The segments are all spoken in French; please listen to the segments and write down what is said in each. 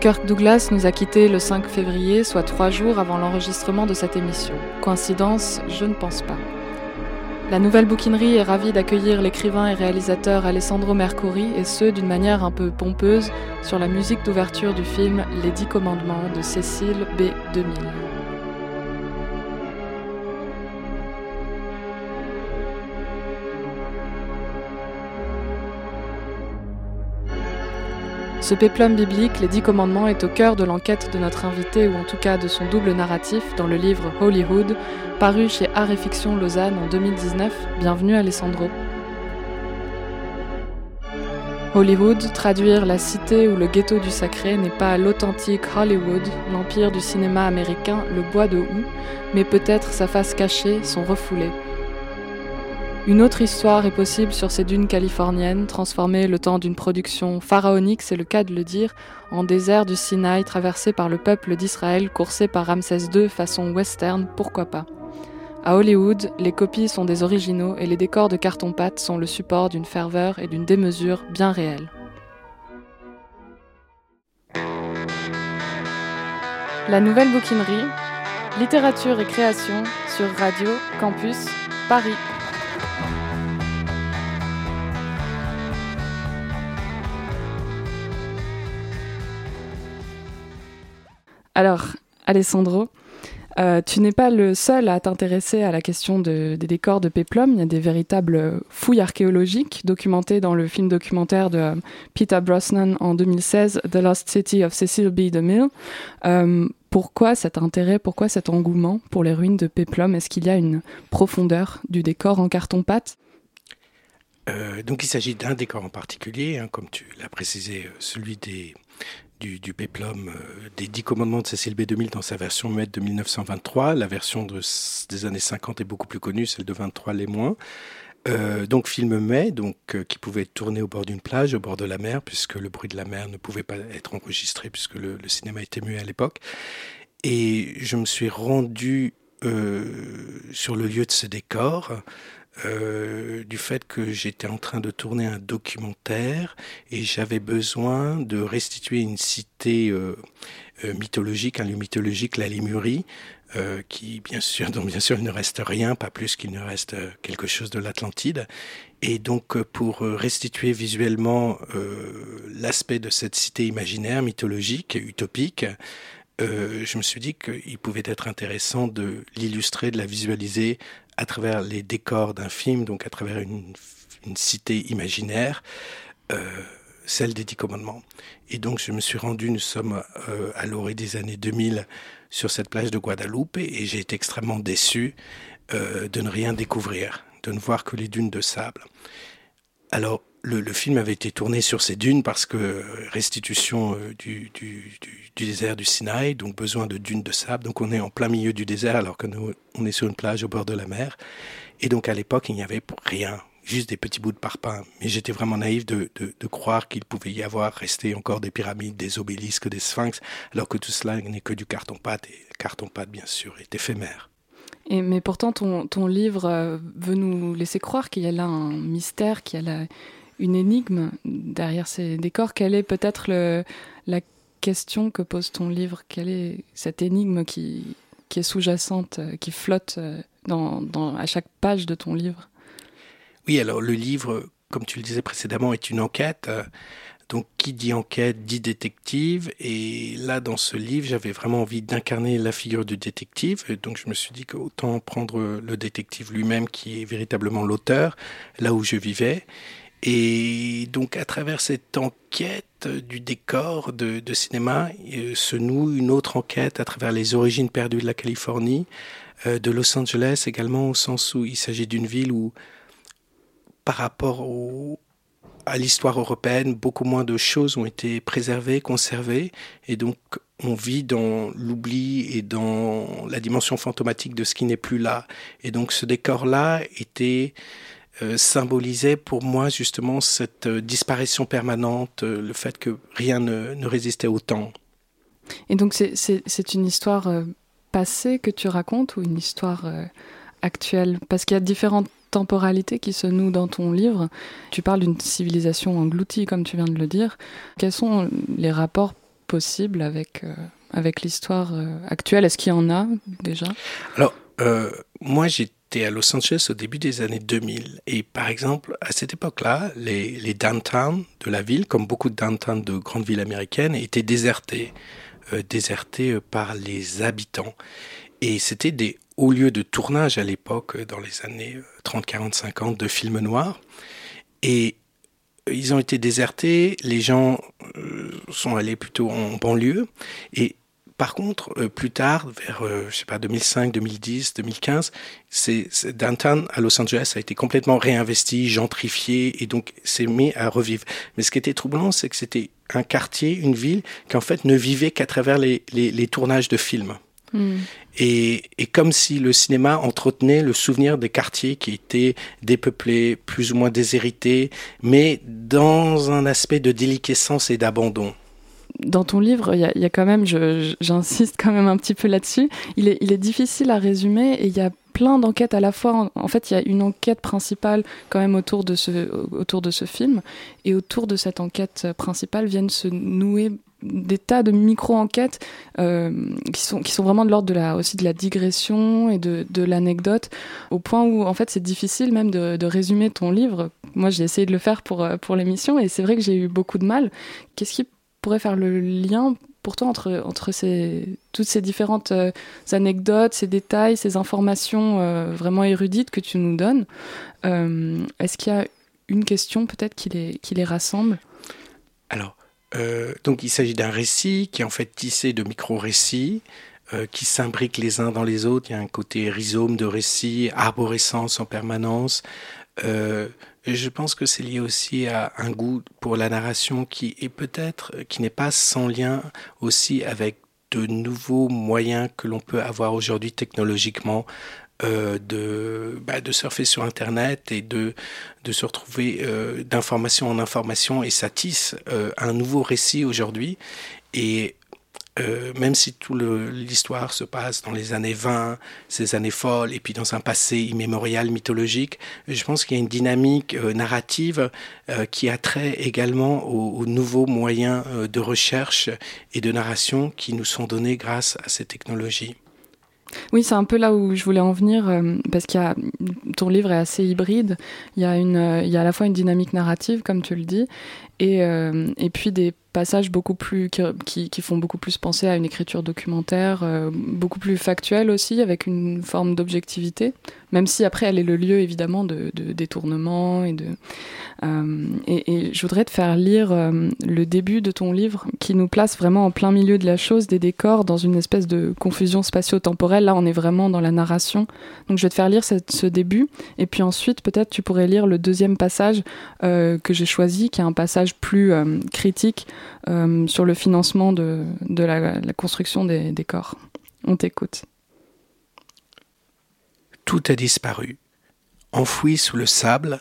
Kirk Douglas nous a quittés le 5 février, soit trois jours avant l'enregistrement de cette émission. Coïncidence Je ne pense pas. La nouvelle bouquinerie est ravie d'accueillir l'écrivain et réalisateur Alessandro Mercuri, et ce, d'une manière un peu pompeuse, sur la musique d'ouverture du film Les Dix Commandements de Cécile B. 2000. Ce péplum biblique, les Dix Commandements, est au cœur de l'enquête de notre invité, ou en tout cas de son double narratif, dans le livre Holyhood, paru chez Art et Fiction Lausanne en 2019. Bienvenue Alessandro. Hollywood, traduire la cité ou le ghetto du sacré n'est pas l'authentique Hollywood, l'empire du cinéma américain, le bois de houx, mais peut-être sa face cachée, son refoulé. Une autre histoire est possible sur ces dunes californiennes, transformées le temps d'une production pharaonique, c'est le cas de le dire, en désert du Sinaï traversé par le peuple d'Israël, coursé par Ramsès II façon western, pourquoi pas. À Hollywood, les copies sont des originaux et les décors de carton-pâte sont le support d'une ferveur et d'une démesure bien réelles. La nouvelle bouquinerie, littérature et création sur Radio Campus Paris. Alors, Alessandro, euh, tu n'es pas le seul à t'intéresser à la question des décors de Peplum. Il y a des véritables fouilles archéologiques documentées dans le film documentaire de euh, Peter Brosnan en 2016, The Lost City of Cecil B. DeMille. Euh, pourquoi cet intérêt, pourquoi cet engouement pour les ruines de Peplum? Est-ce qu'il y a une profondeur du décor en carton-pâte? Donc il s'agit d'un décor en particulier, hein, comme tu l'as précisé, celui des, du, péplum euh, des dix commandements de Cécile B2000 dans sa version muette de 1923. La version de, des années 50 est beaucoup plus connue, celle de 23 les moins. Euh, donc film mai, donc euh, qui pouvait être tourné au bord d'une plage, au bord de la mer, puisque le bruit de la mer ne pouvait pas être enregistré puisque le, le cinéma était muet à l'époque. Et je me suis rendu sur le lieu de ce décor euh, du fait que j'étais en train de tourner un documentaire et j'avais besoin de restituer une cité euh, euh, mythologique, un lieu mythologique, la Lémurie, qui bien sûr, dont bien sûr il ne reste rien, pas plus qu'il ne reste quelque chose de l'Atlantide. Et donc pour restituer visuellement l'aspect de cette cité imaginaire, mythologique, utopique, je me suis dit qu'il pouvait être intéressant de l'illustrer, de la visualiser à travers les décors d'un film, donc à travers une, cité imaginaire, euh, celle des Dix Commandements. Et donc je me suis rendu, nous sommes euh, à l'orée des années 2000 sur cette plage de Guadeloupe et j'ai été extrêmement déçu euh, de ne rien découvrir, de ne voir que les dunes de sable. Alors le, film avait été tourné sur ces dunes parce que restitution du, du, désert du Sinaï, donc besoin de dunes de sable. Donc on est en plein milieu du désert alors que nous, on est sur une plage au bord de la mer. Et donc à l'époque, il n'y avait rien, juste des petits bouts de parpaing. Mais j'étais vraiment naïf de, de, croire qu'il pouvait y avoir resté encore des pyramides, des obélisques, des sphinx, alors que tout cela n'est que du carton-pâte. Et carton-pâte, bien sûr, est éphémère. Et, mais pourtant, ton, ton livre euh, veut nous laisser croire qu'il y a là un mystère, qu'il y a là une énigme derrière ces décors. Quelle est peut-être la question que pose ton livre? Quelle est cette énigme qui, est sous-jacente, euh, qui flotte euh, à chaque page de ton livre? Oui, alors le livre, comme tu le disais précédemment, est une enquête. Donc, qui dit enquête dit détective. Et là, dans ce livre, j'avais vraiment envie d'incarner la figure du détective. Donc, je me suis dit qu'autant prendre le détective lui-même, qui est véritablement l'auteur, là où je vivais. Et donc, à travers cette enquête du décor de, cinéma, euh, se noue une autre enquête à travers les origines perdues de la Californie, euh, de Los Angeles également, au sens où il s'agit d'une ville où, par rapport à l'histoire européenne, beaucoup moins de choses ont été préservées, conservées, et donc on vit dans l'oubli et dans la dimension fantomatique de ce qui n'est plus là. Et donc ce décor-là était symbolisait pour moi justement cette euh, disparition permanente, euh, le fait que rien ne, résistait au temps. Et donc c'est une histoire passée que tu racontes ou une histoire actuelle? Parce qu'il y a différentes temporalités qui se nouent dans ton livre. Tu parles d'une civilisation engloutie, comme tu viens de le dire. Quels sont les rapports possible avec, avec l'histoire actuelle? Est-ce qu'il y en a déjà? Alors, moi, à Los Angeles au début des années 2000. Et par exemple, à cette époque-là, les, les downtown de la ville, comme beaucoup de downtown de grandes villes américaines, étaient désertés, désertés par les habitants. Et c'était des hauts lieux de tournage à l'époque, dans les années 30, 40, 50, de films noirs. Et ils ont été désertés, les gens euh, sont allés plutôt en banlieue. Et par contre, euh, plus tard, vers, euh, je sais pas, 2005, 2010, 2015, c'est, downtown à Los Angeles a été complètement réinvesti, gentrifié, et donc s'est mis à revivre. Mais ce qui était troublant, c'est que c'était un quartier, une ville, qui en fait ne vivait qu'à travers les, les, les tournages de films. Hmm. Et, et, comme si le cinéma entretenait le souvenir des quartiers qui étaient dépeuplés, plus ou moins déshérités, mais dans un aspect de déliquescence et d'abandon. Dans ton livre, il y, a quand même, j'insiste quand même un petit peu là-dessus, il est, il est difficile à résumer et il y a plein d'enquêtes à la fois. En, fait, il y a une enquête principale quand même autour de, ce, autour de ce film. Et autour de cette enquête principale viennent se nouer des tas de micro-enquêtes euh, qui, sont, qui sont vraiment de l'ordre de la, aussi de la digression et de, de l'anecdote, au point où en fait c'est difficile même de, de, résumer ton livre. Moi j'ai essayé de le faire pour, pour l'émission et c'est vrai que j'ai eu beaucoup de mal. Qu'est-ce qui pourrait faire le lien pour toi entre, entre ces, toutes ces différentes euh, anecdotes, ces détails, ces informations euh, vraiment érudites que tu nous donnes euh, Est-ce qu'il y a une question peut-être qui les, qui les rassemble? Alors, donc il s'agit d'un récit qui est en fait tissé de micro-récits qui s'imbriquent les uns dans les autres. Il y a un côté rhizome de récits, arborescence en permanence. Je pense que c'est lié aussi à un goût pour la narration qui est peut-être, qui n'est pas sans lien aussi avec de nouveaux moyens que l'on peut avoir aujourd'hui technologiquement euh, de, bah, de surfer sur Internet et de, de se retrouver euh, d'information en information et ça tisse euh, un nouveau récit aujourd'hui. Et euh, même si toute l'histoire se passe dans les années 20, ces années folles, et puis dans un passé immémorial mythologique, je pense qu'il y a une dynamique euh, narrative euh, qui a trait également aux, aux nouveaux moyens de recherche et de narration qui nous sont donnés grâce à ces technologies. Oui, c'est un peu là où je voulais en venir, euh, parce a ton livre est assez hybride. Il y a une, il y a à la fois une dynamique narrative, comme tu le dis, et, et puis des passages beaucoup plus qui, qui, font beaucoup plus penser à une écriture documentaire, euh, beaucoup plus factuelle aussi, avec une forme d'objectivité, même si après elle est le lieu évidemment de, de détournement et de. Euh, et, je voudrais te faire lire euh, le début de ton livre qui nous place vraiment en plein milieu de la chose, des décors, dans une espèce de confusion spatio-temporelle. Là, on est vraiment dans la narration. Donc, je vais te faire lire ce début, et puis ensuite, peut-être, tu pourrais lire le deuxième passage que j'ai choisi, qui est un passage plus critique sur le financement de, la, construction des, des corps. On t'écoute. Tout a disparu. Enfoui sous le sable,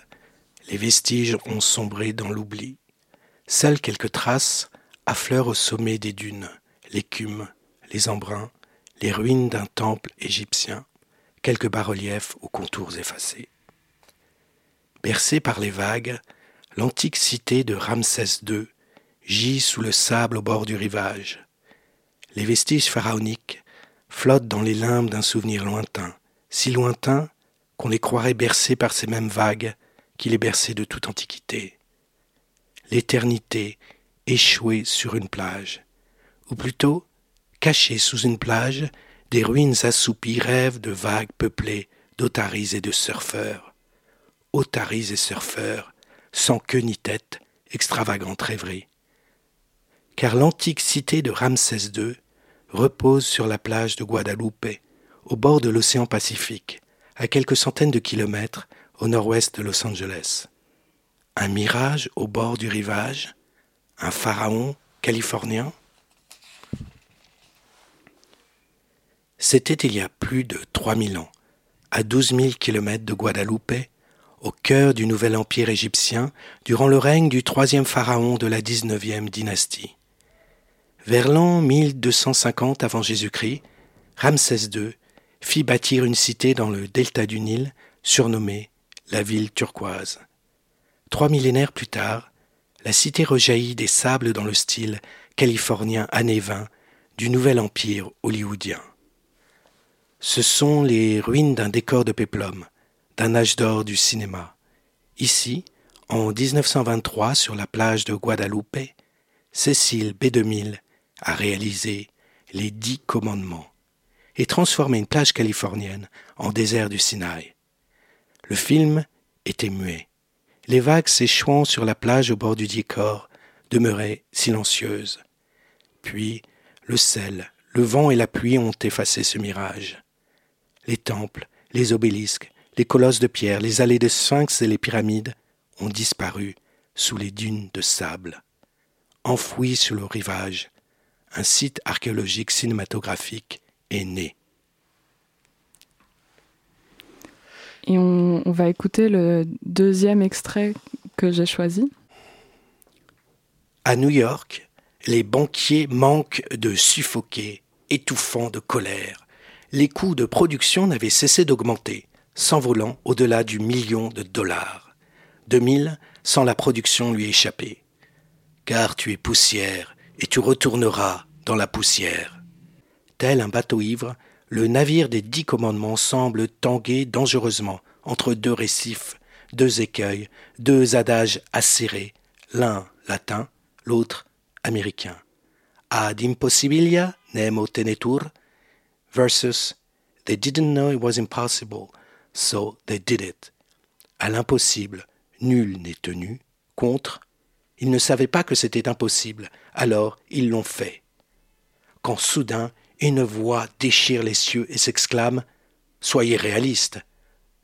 les vestiges ont sombré dans l'oubli. Seules quelques traces affleurent au sommet des dunes, l'écume, les embruns, les ruines d'un temple égyptien, quelques bas-reliefs aux contours effacés. Bercée par les vagues, l'antique cité de Ramsès II gît sous le sable au bord du rivage. Les vestiges pharaoniques flottent dans les limbes d'un souvenir lointain, si lointain qu'on les croirait bercés par ces mêmes vagues qui les berçaient de toute antiquité. L'éternité échouée sur une plage, ou plutôt cachée sous une plage, des ruines assoupies rêvent de vagues peuplées d'otaries et de surfeurs. Otaries et surfeurs, sans queue ni tête, extravagante rêverie. Car l'antique cité de Ramsès II repose sur la plage de Guadeloupe, au bord de l'océan Pacifique, à quelques centaines de kilomètres au nord-ouest de Los Angeles. Un mirage au bord du rivage, un pharaon californien? C'était il y a plus de 3000 ans, à 12 000 kilomètres de Guadeloupe, au cœur du nouvel empire égyptien, durant le règne du troisième pharaon de la 19e dynastie. Vers l'an 1250 avant Jésus-Christ, Ramsès II fit bâtir une cité dans le delta du Nil, surnommée la ville turquoise. Trois millénaires plus tard, la cité rejaillit des sables dans le style californien années 20 du nouvel empire hollywoodien. Ce sont les ruines d'un décor de péplum, d'un âge d'or du cinéma. Ici, en 1923, sur la plage de Guadalupe, Cécile B2000 a réalisé les Dix Commandements et transformé une plage californienne en désert du Sinaï. Le film était muet. Les vagues s'échouant sur la plage au bord du décor demeuraient silencieuses. Puis, le sel, le vent et la pluie ont effacé ce mirage. Les temples, les obélisques, les colosses de pierre, les allées de sphinx et les pyramides ont disparu sous les dunes de sable. Enfouis sur le rivage, un site archéologique cinématographique est né. Et on, on va écouter le deuxième extrait que j'ai choisi. À New York, les banquiers manquent de suffoquer, étouffant de colère. Les coûts de production n'avaient cessé d'augmenter, s'envolant au-delà du million de dollars. 2000 sans la production lui échapper. Car tu es poussière et tu retourneras dans la poussière. Tel un bateau ivre, le navire des dix commandements semble tanguer dangereusement entre deux récifs, deux écueils, deux adages acérés, l'un latin, l'autre américain. Ad impossibilia nemo tenetur versus They didn't know it was impossible, so they did it. À l'impossible, nul n'est tenu, contre, ils ne savaient pas que c'était impossible, alors ils l'ont fait. Quand soudain une voix déchire les cieux et s'exclame Soyez réaliste,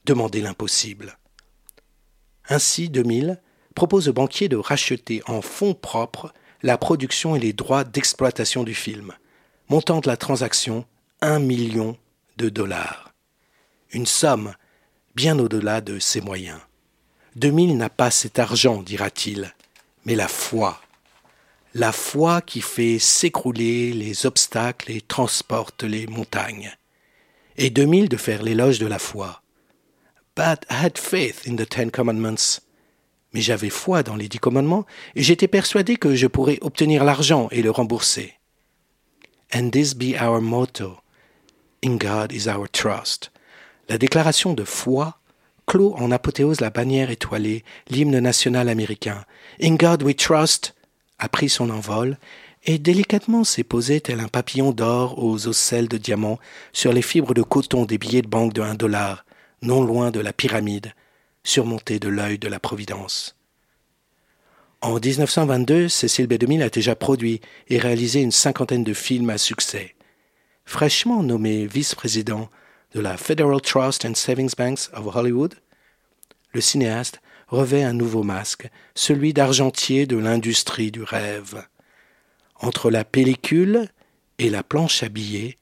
demandez l'impossible. Ainsi 2000 propose au banquier de racheter en fonds propres la production et les droits d'exploitation du film, montant de la transaction un million de dollars. Une somme bien au-delà de ses moyens. 2000 n'a pas cet argent, dira-t-il, mais la foi. La foi qui fait s'écrouler les obstacles et transporte les montagnes. Et 2000 de faire l'éloge de la foi. But I had faith in the Ten Commandments. Mais j'avais foi dans les dix commandements et j'étais persuadé que je pourrais obtenir l'argent et le rembourser. And this be our motto. In God is our trust. La déclaration de foi clôt en apothéose la bannière étoilée, l'hymne national américain. In God we trust a pris son envol et délicatement s'est posé tel un papillon d'or aux ocelles de diamant sur les fibres de coton des billets de banque de un dollar, non loin de la pyramide, surmontée de l'œil de la Providence. En 1922, Cécile B2000 a déjà produit et réalisé une cinquantaine de films à succès. Fraîchement nommé vice-président de la Federal Trust and Savings Banks of Hollywood, le cinéaste revêt un nouveau masque, celui d'argentier de l'industrie du rêve. Entre la pellicule et la planche à billets,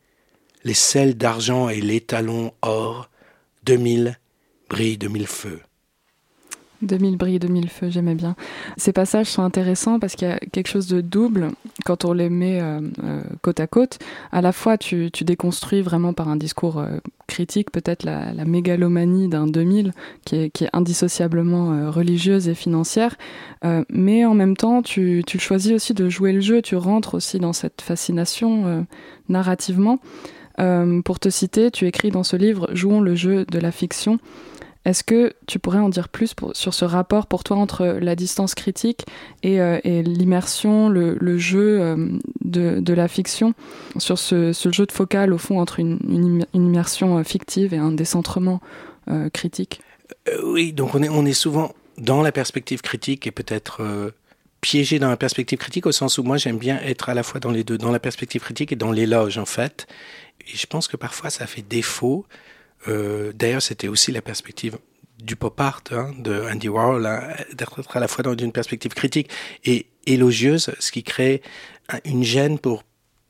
les selles d'argent et l'étalon or, 2000 brillent de mille feux. 2000 brilles, 2000 feux, j'aimais bien. Ces passages sont intéressants parce qu'il y a quelque chose de double quand on les met euh, euh, côte à côte. À la fois, tu, déconstruis vraiment par un discours euh, critique peut-être la, mégalomanie d'un 2000 qui est, qui est indissociablement euh, religieuse et financière, euh, mais en même temps, tu, tu, choisis aussi de jouer le jeu, tu rentres aussi dans cette fascination euh, narrativement. pour te citer, tu écris dans ce livre Jouons le jeu de la fiction. Est-ce que tu pourrais en dire plus sur ce rapport pour toi entre la distance critique et, euh, l'immersion, le, jeu euh, de, la fiction, sur ce, jeu de focal au fond entre une, immersion euh, fictive et un décentrement critique? Oui, donc on est, on est souvent dans la perspective critique et peut-être piégé dans la perspective critique au sens où moi j'aime bien être à la fois dans les deux, dans la perspective critique et dans l'éloge en fait. Et je pense que parfois ça fait défaut. Euh, D'ailleurs, c'était aussi la perspective du pop art hein, de Andy Warhol, hein, d'être à la fois dans une perspective critique et élogieuse, ce qui crée une gêne pour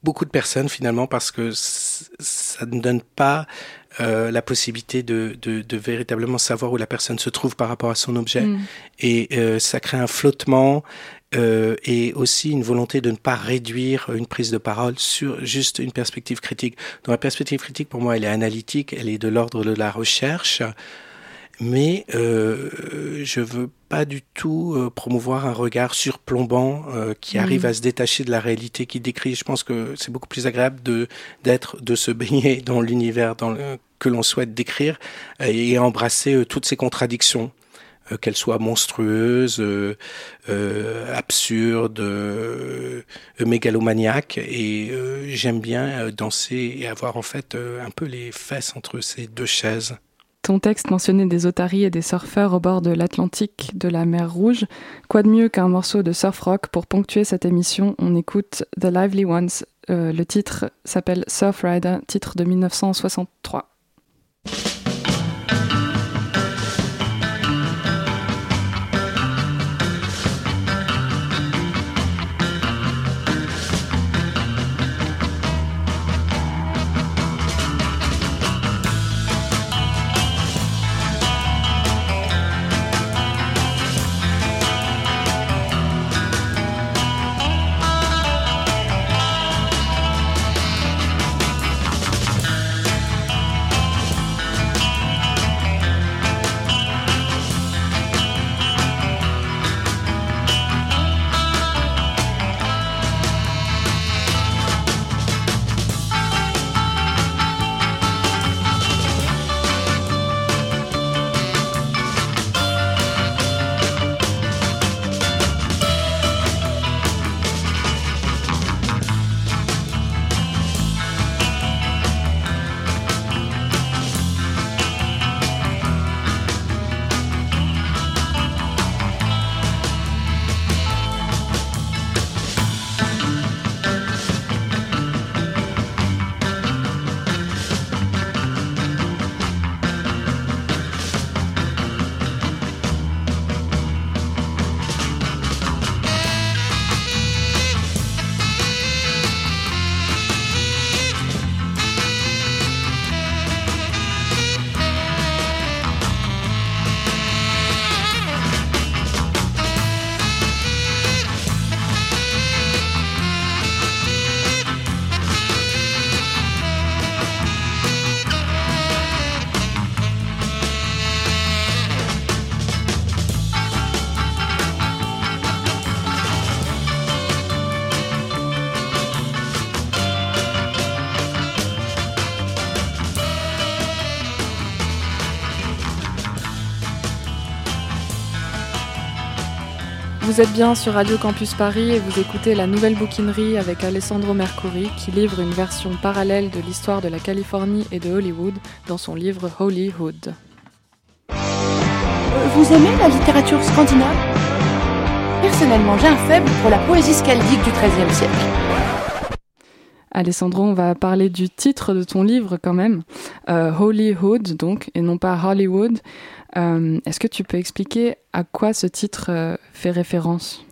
beaucoup de personnes finalement parce que ça ne donne pas euh, la possibilité de, de, de, véritablement savoir où la personne se trouve par rapport à son objet mm. et euh, ça crée un flottement euh, et aussi une volonté de ne pas réduire une prise de parole sur juste une perspective critique. Donc la perspective critique, pour moi, elle est analytique, elle est de l'ordre de la recherche, mais euh, je veux pas du tout euh, promouvoir un regard surplombant euh, qui mm. arrive à se détacher de la réalité qu'il décrit. Je pense que c'est beaucoup plus agréable de d'être, de se baigner dans l'univers dans le, que l'on souhaite décrire et embrasser toutes ces contradictions qu'elles soient monstrueuses, euh, absurdes, euh, mégalomaniaques. Et j'aime bien danser et avoir en fait un peu les fesses entre ces deux chaises. Ton texte mentionnait des otaries et des surfeurs au bord de l'Atlantique, de la mer Rouge. Quoi de mieux qu'un morceau de surf rock pour ponctuer cette émission? On écoute The Lively Ones. Euh, le titre s'appelle Surf Rider, titre de 1963. Vous êtes bien sur Radio Campus Paris et vous écoutez la nouvelle bouquinerie avec Alessandro Mercuri qui livre une version parallèle de l'histoire de la Californie et de Hollywood dans son livre Holywood. Vous aimez la littérature scandinave? Personnellement, j'ai un faible pour la poésie scaldique du XIIIe siècle. Alessandro, on va parler du titre de ton livre quand même, euh, donc, et non pas Hollywood. Euh, est-ce que tu peux expliquer à quoi ce titre euh, fait référence?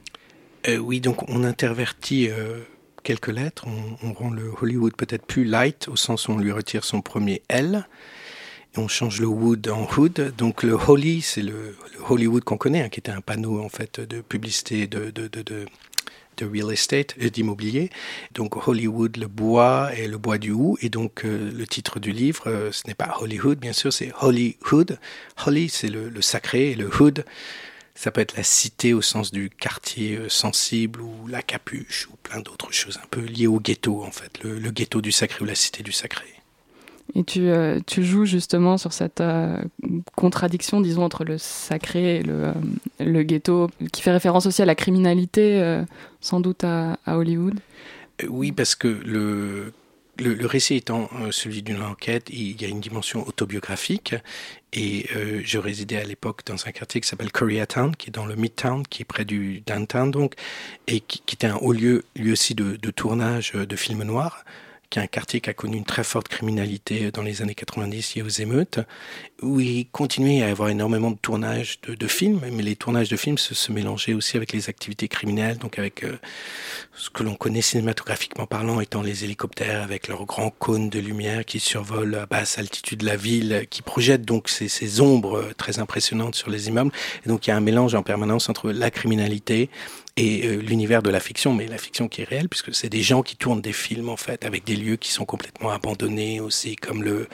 Euh, Oui, donc on intervertit quelques lettres, on, rend le Hollywood peut-être plus light, au sens où on lui retire son premier L, et on change le wood en hood. Donc le Holly, c'est le, Hollywood qu'on connaît, hein, qui était un panneau en fait de publicité de, de de real estate, et d'immobilier. Donc Hollywood, le bois et le bois du hou. Et donc euh, le titre du livre, euh, ce n'est pas Hollywood, bien sûr, c'est Hollywood. Holly, c'est le, sacré, et le hood, ça peut être la cité au sens du quartier euh, sensible ou la capuche ou plein d'autres choses un peu liées au ghetto en fait, le ghetto du sacré ou la cité du sacré. Et tu, euh, tu, joues justement sur cette euh, contradiction, disons, entre le sacré et le, euh, le, ghetto, qui fait référence aussi à la criminalité, sans doute à, Hollywood. Oui, parce que le, le, récit étant celui d'une enquête, il y a une dimension autobiographique. Et je résidais à l'époque dans un quartier qui s'appelle Koreatown, qui est dans le Midtown, qui est près du downtown, donc, et qui, était un haut lieu, lui aussi, de, de tournage de films noirs qui est un quartier qui a connu une très forte criminalité dans les années 90 liée aux émeutes, où il continuait à y avoir énormément de tournages de, films, mais les tournages de films se, mélangeaient aussi avec les activités criminelles, donc avec euh, ce que l'on connaît cinématographiquement parlant étant les hélicoptères avec leurs grands cônes de lumière qui survolent à basse altitude la ville, qui projettent donc ces, ces ombres très impressionnantes sur les immeubles. Et donc il y a un mélange en permanence entre la criminalité et euh, l'univers de la fiction, mais la fiction qui est réelle, puisque c'est des gens qui tournent des films en fait, avec des lieux qui sont complètement abandonnés aussi, comme le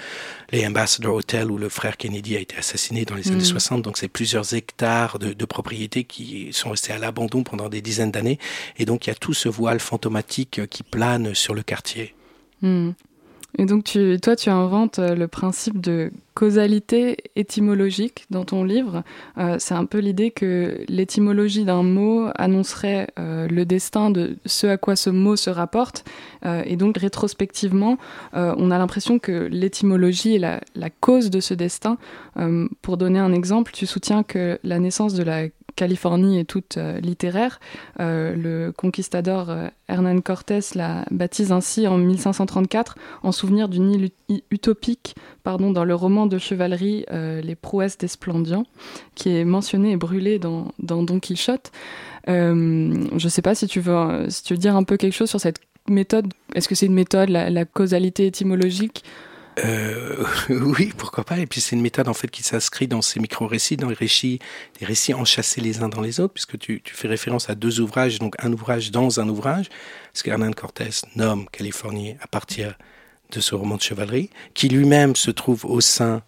les Ambassador Hotel où le frère Kennedy a été assassiné dans les années 60. Mm. Donc c'est plusieurs hectares de, de propriétés qui sont restés à l'abandon pendant des dizaines d'années, et donc il y a tout ce voile fantomatique qui plane sur le quartier. Mm. Et donc, tu, toi, tu inventes euh, le principe de causalité étymologique dans ton livre. Euh, c'est un peu l'idée que l'étymologie d'un mot annoncerait euh, le destin de ce à quoi ce mot se rapporte. Et donc, rétrospectivement, on a l'impression que l'étymologie est la, cause de ce destin. Pour donner un exemple, tu soutiens que la naissance de la Californie est toute euh, littéraire. Euh, le conquistador euh, Hernán Cortés la baptise ainsi en 1534 en souvenir d'une île utopique pardon, dans le roman de chevalerie euh, Les prouesses d'Esplandian, qui est mentionné et brûlé dans, Don Quichotte. Je ne sais pas si tu, veux, si tu veux dire un peu quelque chose sur cette méthode. Est-ce que c'est une méthode, la causalité étymologique? Euh, oui, pourquoi pas. Et puis c'est une méthode en fait qui s'inscrit dans ces micro-récits, dans les récits, des récits enchâssés les uns dans les autres, puisque tu, fais référence à deux ouvrages, donc un ouvrage dans un ouvrage, ce qu'Hernan Cortés nomme Californie à partir de ce roman de chevalerie, qui lui-même se trouve au sein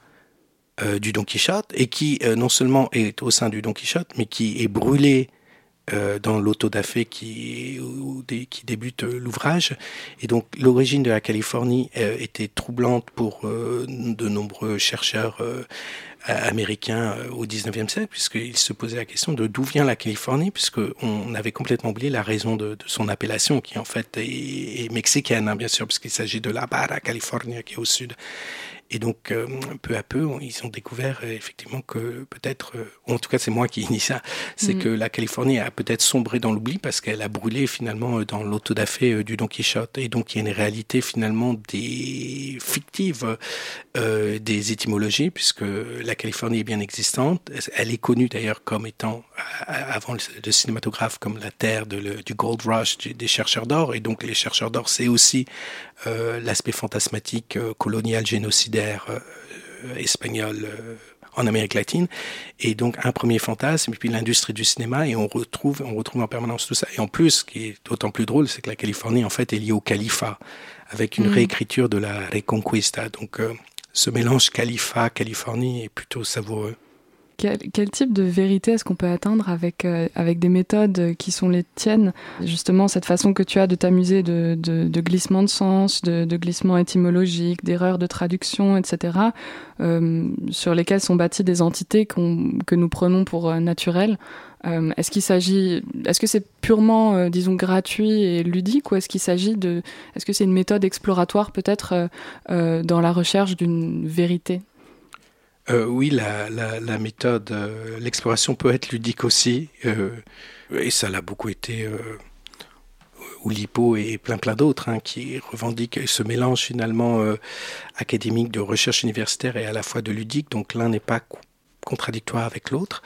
euh, du Don Quichotte et qui euh, non seulement est au sein du Don Quichotte, mais qui est brûlé euh, dans l'autodafé qui, qui débute euh, l'ouvrage. Et donc l'origine de la Californie euh, était troublante pour euh, de nombreux chercheurs américains au 19e siècle, puisqu'ils se posaient la question de d'où vient la Californie, puisqu'on avait complètement oublié la raison de, son appellation, qui en fait est, est mexicaine, hein, bien sûr, puisqu'il s'agit de la Barra California, qui est au sud. Et donc, euh, peu à peu, ils ont découvert euh, effectivement que peut-être, euh, en tout cas c'est moi qui initie ça, c'est mmh. que la Californie a peut-être sombré dans l'oubli parce qu'elle a brûlé finalement dans l'autodafé du Don Quichotte. Et donc, il y a une réalité finalement des fictive euh, des étymologies, puisque la Californie est bien existante. Elle est connue d'ailleurs comme étant, avant le, le cinématographe, comme la terre de le, du gold rush du, des chercheurs d'or. Et donc, les chercheurs d'or, c'est aussi l'aspect fantasmatique euh, colonial génocidaire euh, espagnol en Amérique latine. Et donc un premier fantasme et puis l'industrie du cinéma et on retrouve on retrouve en permanence tout ça. Et en plus ce qui est d'autant plus drôle c'est que la Californie en fait est liée au califat avec une mmh. réécriture de la Reconquista. Donc euh, ce mélange califat Californie est plutôt savoureux quel, type de vérité est-ce qu'on peut atteindre avec, euh, avec des méthodes qui sont les tiennes? Justement, cette façon que tu as de t'amuser de, de, de glissement de sens, de, de glissement étymologique, d'erreurs de traduction, etc., euh, sur lesquelles sont bâties des entités qu que nous prenons pour euh, naturelles. Euh, est-ce qu'il s'agit, est-ce que c'est purement, disons, gratuit et ludique, ou est-ce qu'il s'agit de, est-ce que c'est une méthode exploratoire peut-être dans la recherche d'une vérité? Euh, oui, la, méthode, euh, l'exploration peut être ludique aussi, euh, et ça l'a beaucoup été. Oulipo et plein plein d'autres hein, qui revendiquent ce mélange finalement académique de recherche universitaire et à la fois de ludique donc l'un n'est pas contradictoire avec l'autre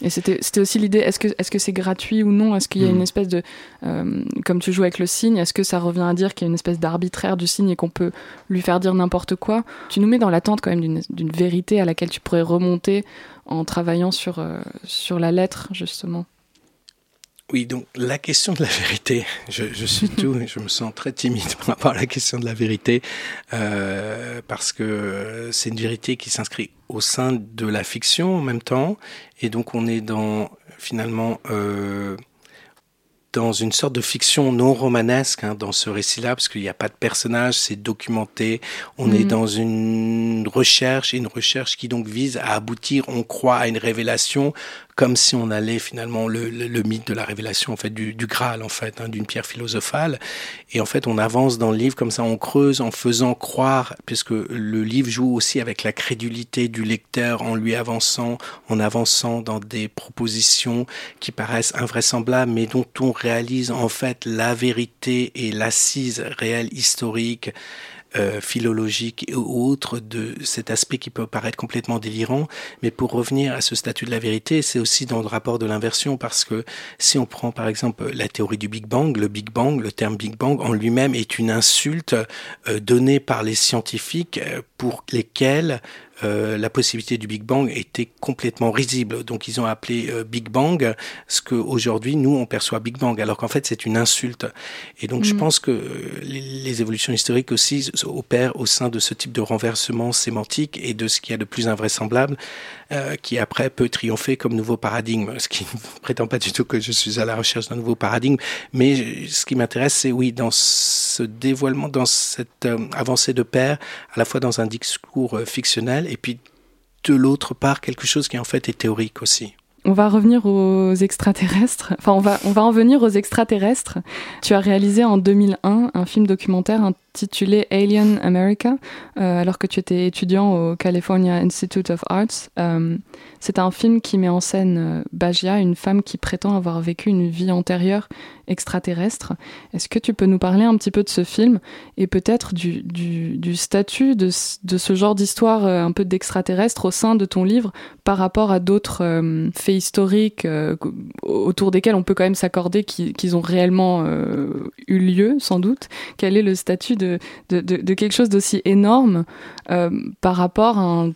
Et c'était aussi l'idée, est-ce que c'est -ce c'est gratuit ou non? Est-ce qu'il y a mmh. une espèce de... Euh, comme tu joues avec le signe, est-ce que ça revient à dire qu'il y a une espèce d'arbitraire du signe et qu'on peut lui faire dire n'importe quoi? Tu nous mets dans l'attente quand même d'une vérité à laquelle tu pourrais remonter en travaillant sur, euh, sur la lettre, justement. Oui, donc la question de la vérité, je, je suis tout, je me sens très timide par rapport à la question de la vérité, euh, parce que c'est une vérité qui s'inscrit au sein de la fiction en même temps, et donc on est dans finalement euh, dans une sorte de fiction non romanesque hein, dans ce récit-là, parce qu'il n'y a pas de personnage, c'est documenté. On mmh. est dans une recherche, une recherche qui donc vise à aboutir, on croit, à une révélation, comme si on allait finalement le, le, le mythe de la révélation en fait du, du Graal en fait hein, d'une pierre philosophale. Et en fait, on avance dans le livre comme ça, on creuse en faisant croire, puisque le livre joue aussi avec la crédulité du lecteur en lui avançant, en avançant dans des propositions qui paraissent invraisemblables, mais dont on réalise en fait la vérité et l'assise réelle historique euh, philologique et autres de cet aspect qui peut paraître complètement délirant. Mais pour revenir à ce statut de la vérité, c'est aussi dans le rapport de l'inversion parce que si on prend par exemple la théorie du Big Bang, le Big Bang, le terme Big Bang en lui-même est une insulte euh, donnée par les scientifiques euh, pour lesquels euh, la possibilité du Big Bang était complètement risible. Donc ils ont appelé euh, Big Bang ce que aujourd'hui nous on perçoit Big Bang, alors qu'en fait c'est une insulte. Et donc je mm. pense que les, les, évolutions historiques aussi opèrent au sein de ce type de renversement sémantique et de ce qu'il y a de plus invraisemblable, euh, qui après peut triompher comme nouveau paradigme. Ce qui ne prétend pas du tout que je suis à la recherche d'un nouveau paradigme, mais ce qui m'intéresse, c'est oui dans ce dévoilement, dans cette euh, avancée de pair, à la fois dans un discours euh, fictionnel et puis de l'autre part quelque chose qui en fait est théorique aussi. On va revenir aux extraterrestres. Enfin, on va, on va en venir aux extraterrestres. Tu as réalisé en 2001 un film documentaire intitulé Alien America, euh, alors que tu étais étudiant au California Institute of Arts. Euh, c'est un film qui met en scène euh, Bajia, une femme qui prétend avoir vécu une vie antérieure extraterrestre. Est-ce que tu peux nous parler un petit peu de ce film et peut-être du, du, statut de, de, ce genre d'histoire un peu d'extraterrestre au sein de ton livre par rapport à d'autres faits historiques autour desquels on peut quand même s'accorder qu'ils ont réellement eu lieu, sans doute? Quel est le statut de de, quelque chose d'aussi énorme euh, par rapport à un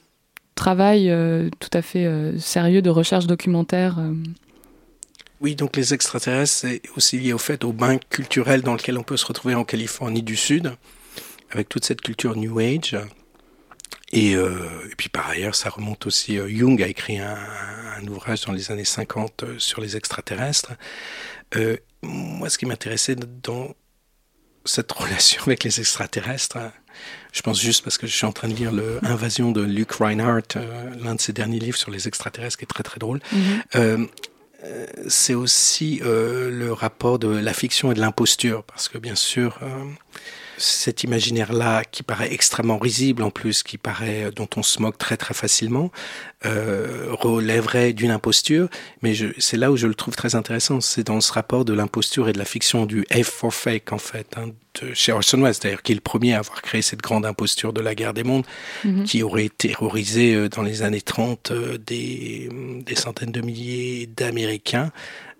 travail euh, tout à fait euh, sérieux de recherche documentaire. Oui, donc les extraterrestres, c'est aussi lié au fait au bain culturel dans lequel on peut se retrouver en Californie du Sud, avec toute cette culture New Age. Et, puis par ailleurs, ça remonte aussi. Jung a écrit un, un, ouvrage dans les années 50 sur les extraterrestres. moi, ce qui m'intéressait dans cette relation avec les extraterrestres. Hein. Je pense juste parce que je suis en train de lire l'Invasion de Luke Reinhardt, euh, l'un de ses derniers livres sur les extraterrestres, qui est très très drôle. Mm-hmm. Euh, euh, c'est aussi le rapport de la fiction et de l'imposture, parce que bien sûr, cet imaginaire-là qui paraît extrêmement risible en plus, qui paraît dont on se moque très très facilement, euh, relèverait d'une imposture. Mais c'est là où je le trouve très intéressant, c'est dans ce rapport de l'imposture et de la fiction du F for fake en fait, hein, de chez Orson Welles, d'ailleurs qui est le premier à avoir créé cette grande imposture de la guerre des mondes, mhm. qui aurait terrorisé euh, dans les années 30 euh, des, des centaines de milliers d'Américains.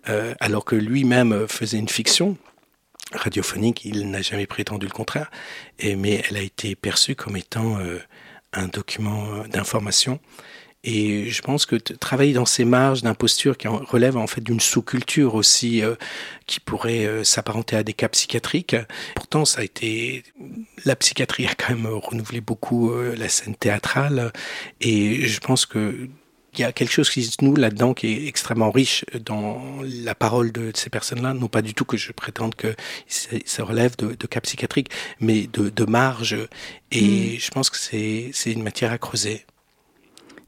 Euh, alors que lui-même faisait une fiction, radiophonique, il n'a jamais prétendu le contraire, mais elle a été perçue comme étant euh, un document euh, d'information. Et je pense que travailler dans ces marges d'imposture qui relèvent en fait d'une sous-culture aussi euh, qui pourrait s'apparenter à des cas psychiatriques. Pourtant, ça a été la psychiatrie a quand même renouvelé beaucoup la scène théâtrale et je pense que il y a quelque chose qui se noue là-dedans qui est extrêmement riche dans la parole de ces personnes-là. Non pas du tout que je prétende que ça relève de, de cas psychiatriques, mais de, de marge. Et mm. je pense que c'est une matière à creuser.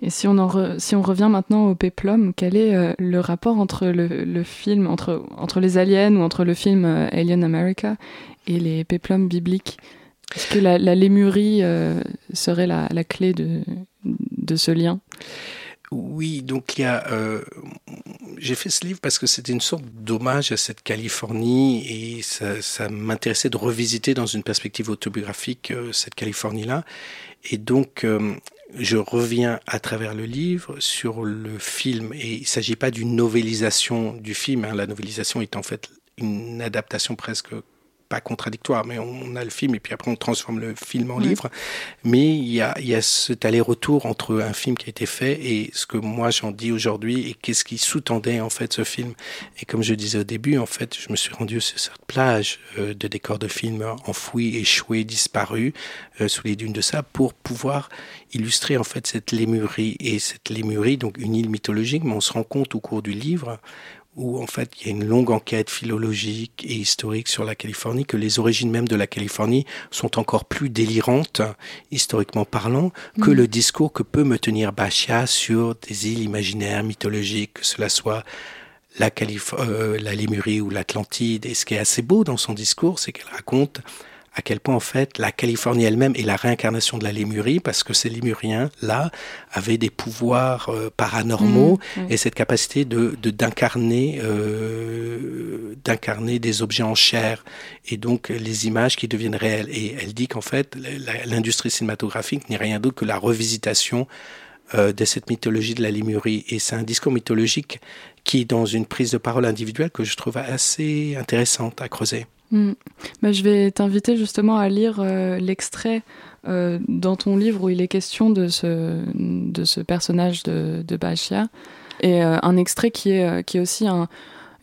Et si on, en si on revient maintenant au péplum, quel est euh, le rapport entre le, le, film, entre, entre les aliens ou entre le film euh, Alien America et les péplums bibliques? Est-ce que la, la lémurie euh, serait la, la, clé de, de ce lien? Oui, donc il y a. Euh, j'ai fait ce livre parce que c'était une sorte d'hommage à cette Californie et ça, m'intéressait de revisiter dans une perspective autobiographique euh, cette Californie-là. Et donc, euh, je reviens à travers le livre sur le film. Et il ne s'agit pas d'une novélisation du film. Hein. La novélisation est en fait une adaptation presque pas contradictoire, mais on a le film et puis après on transforme le film en livre. Mais il y a, il y a cet aller-retour entre un film qui a été fait et ce que moi j'en dis aujourd'hui et qu'est-ce qui sous-tendait en fait ce film. Et comme je disais au début, en fait, je me suis rendu sur cette plage euh, de décors de films enfouis, échoués, disparus euh, sous les dunes de sable pour pouvoir illustrer en fait cette lémurie et cette lémurie, donc une île mythologique, mais on se rend compte au cours du livre où en fait il y a une longue enquête philologique et historique sur la Californie, que les origines même de la Californie sont encore plus délirantes, historiquement parlant, que mm. le discours que peut me tenir Bachia sur des îles imaginaires, mythologiques, que cela soit la, Calif euh, la Lémurie ou l'Atlantide. Et ce qui est assez beau dans son discours, c'est qu'elle raconte à quel point en fait la Californie elle-même est la réincarnation de la Lémurie parce que ces Lémuriens là avaient des pouvoirs euh, paranormaux mmh, mmh. et cette capacité de d'incarner euh, d'incarner des objets en chair et donc les images qui deviennent réelles et elle dit qu'en fait l'industrie cinématographique n'est rien d'autre que la revisitation euh, de cette mythologie de la Lémurie et c'est un discours mythologique qui est dans une prise de parole individuelle que je trouve assez intéressante à creuser. Bah, je vais t'inviter justement à lire l'extrait dans ton livre où il est question de ce, personnage de, de Bachia. Et un extrait qui est, aussi un,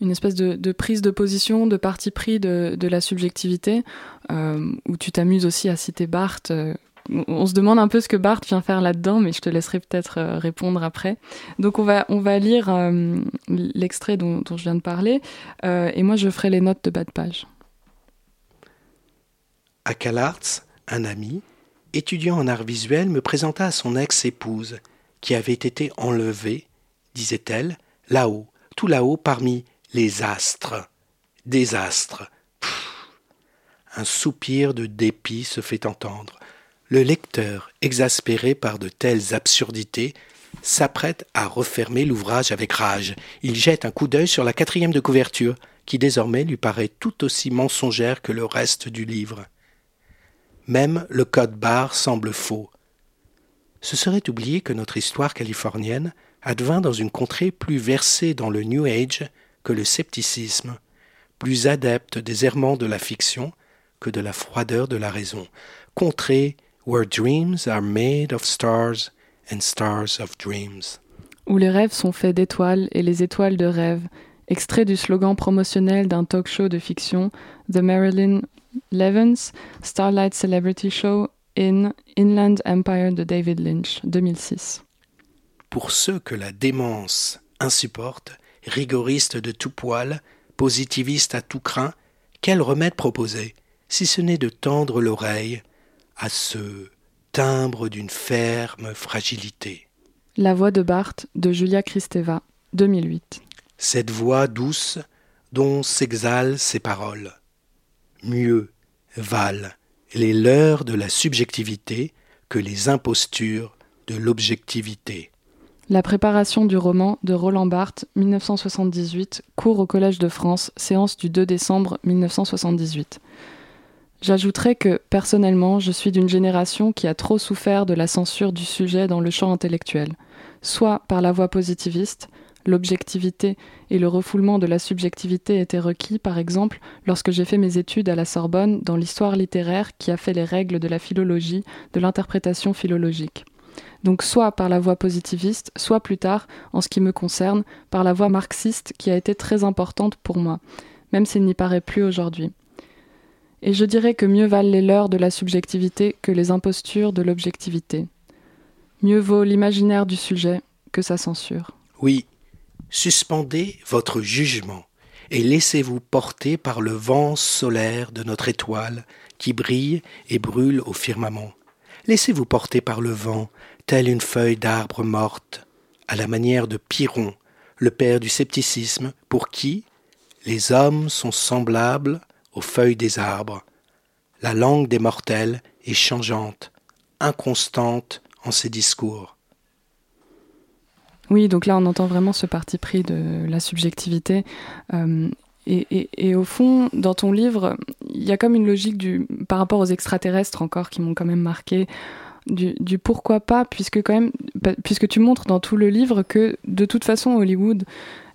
une espèce de, prise de position, de parti pris de, la subjectivité, euh, où tu t'amuses aussi à citer Barthes. Euh, on se demande un peu ce que Barthes vient faire là-dedans, mais je te laisserai peut-être euh, répondre après. Donc on va lire l'extrait dont, je viens de parler, et moi je ferai les notes de bas de page. À Calarts, un ami, étudiant en art visuel, me présenta à son ex-épouse, qui avait été enlevée, disait-elle, là-haut, tout là-haut parmi les astres, désastres. Un soupir de dépit se fait entendre. Le lecteur, exaspéré par de telles absurdités, s'apprête à refermer l'ouvrage avec rage. Il jette un coup d'œil sur la quatrième de couverture, qui désormais lui paraît tout aussi mensongère que le reste du livre. Même le code barre semble faux. Ce serait oublier que notre histoire californienne advint dans une contrée plus versée dans le New Age que le scepticisme, plus adepte des errements de la fiction que de la froideur de la raison, contrée where dreams are made of stars and stars of dreams. Où les rêves sont faits d'étoiles et les étoiles de rêves, extrait du slogan promotionnel d'un talk show de fiction, The Marilyn Levens Starlight Celebrity Show in Inland Empire de David Lynch, 2006. Pour ceux que la démence insupporte, rigoriste de tout poil, positiviste à tout craint, quel remède proposer, si ce n'est de tendre l'oreille à ce timbre d'une ferme fragilité? La voix de Barthes de Julia Kristeva, 2008. Cette voix douce dont s'exhalent ces paroles. Mieux valent les leurs de la subjectivité que les impostures de l'objectivité. La préparation du roman de Roland Barthes, 1978, cours au Collège de France, séance du 2 décembre 1978. J'ajouterai que, personnellement, je suis d'une génération qui a trop souffert de la censure du sujet dans le champ intellectuel, soit par la voie positiviste, l'objectivité et le refoulement de la subjectivité étaient requis, par exemple, lorsque j'ai fait mes études à la Sorbonne dans l'histoire littéraire qui a fait les règles de la philologie, de l'interprétation philologique donc soit par la voie positiviste, soit plus tard, en ce qui me concerne, par la voie marxiste qui a été très importante pour moi, même s'il n'y paraît plus aujourd'hui. Et je dirais que mieux valent les leurs de la subjectivité que les impostures de l'objectivité. Mieux vaut l'imaginaire du sujet que sa censure. Oui, suspendez votre jugement et laissez-vous porter par le vent solaire de notre étoile qui brille et brûle au firmament. Laissez-vous porter par le vent, telle une feuille d'arbre morte, à la manière de Pyrrhon, le père du scepticisme, pour qui les hommes sont semblables aux feuilles des arbres. La langue des mortels est changeante, inconstante en ses discours. Oui, donc là on entend vraiment ce parti pris de la subjectivité. Euh, et, et, au fond, dans ton livre, il y a comme une logique du, par rapport aux extraterrestres encore qui m'ont quand même marqué du, pourquoi pas, puisque quand même, puisque tu montres dans tout le livre que de toute façon Hollywood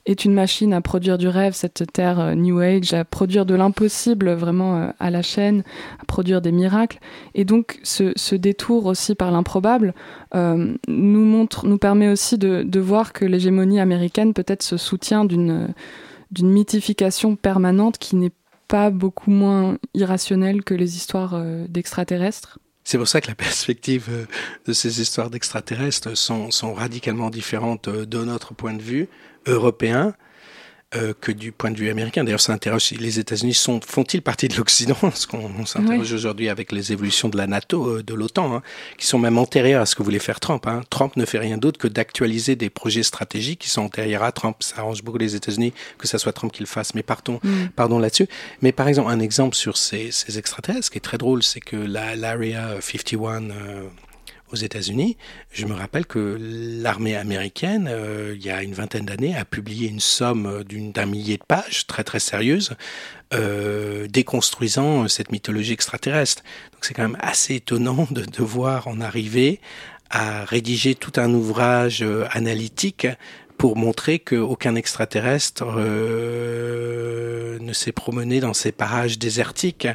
est une machine à produire du rêve, cette terre euh, New Age, à produire de l'impossible vraiment euh, à la chaîne, à produire des miracles. Et donc ce, détour aussi par l'improbable euh, nous montre, nous permet aussi de, de voir que l'hégémonie américaine peut-être se soutient d'une d'une mythification permanente qui n'est pas beaucoup moins irrationnelle que les histoires d'extraterrestres. C'est pour ça que la perspective de ces histoires d'extraterrestres sont, sont radicalement différentes de notre point de vue européen. Euh, que du point de vue américain. D'ailleurs, ça interroge les États-Unis font-ils partie de l'Occident? Parce qu'on s'interroge aujourd'hui avec les évolutions de la NATO, euh, de l'OTAN, hein, qui sont même antérieures à ce que voulait faire Trump. Hein. Trump ne fait rien d'autre que d'actualiser des projets stratégiques qui sont antérieurs à Trump. Ça arrange beaucoup les États-Unis que ça soit Trump qui le fasse. Mais partons, mm. pardon là-dessus. Mais par exemple, un exemple sur ces, ces extraterrestres, ce qui est très drôle, c'est que l'Area 51 aux États-Unis. Je me rappelle que l'armée américaine, euh, il y a une vingtaine d'années, a publié une somme d'un millier de pages, très très sérieuse, euh, déconstruisant cette mythologie extraterrestre. Donc c'est quand même assez étonnant de devoir en arriver à rédiger tout un ouvrage euh, analytique pour montrer qu'aucun extraterrestre euh, ne s'est promené dans ces parages désertiques.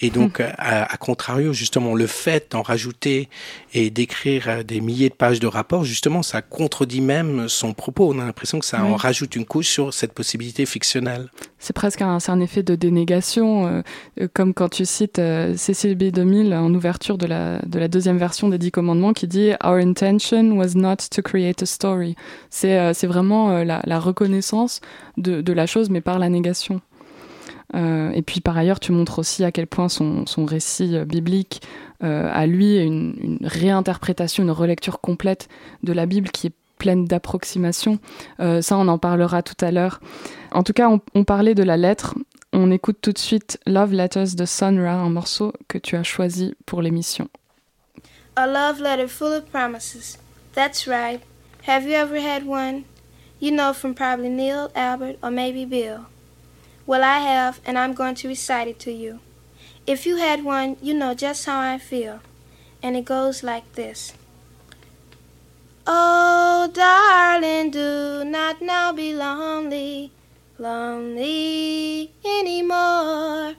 Et donc, hmm. à, contrario, justement, le fait d'en rajouter et d'écrire des milliers de pages de rapports, justement, ça contredit même son propos. On a l'impression que ça en rajoute une couche sur cette possibilité fictionnelle. C'est presque un, un, effet de dénégation, euh, euh, comme quand tu cites euh, Cécile B. 2000 en ouverture de la, de la deuxième version des Dix Commandements qui dit Our intention was not to create a story. C'est vraiment la, la, reconnaissance de, de la chose, mais par la négation. Euh, et puis par ailleurs, tu montres aussi à quel point son, récit euh, biblique euh, a lui une, une, réinterprétation, une relecture complète de la Bible qui est pleine d'approximations. Euh, ça, on en parlera tout à l'heure. En tout cas, on, on, parlait de la lettre. On écoute tout de suite Love Letters de Sonra, un morceau que tu as choisi pour l'émission. A love letter full of promises. That's right. Have you ever had one? You know from probably Neil, Albert, or maybe Bill. Well, I have, and I'm going to recite it to you. If you had one, you know just how I feel. And it goes like this Oh, darling, do not now be lonely, lonely anymore.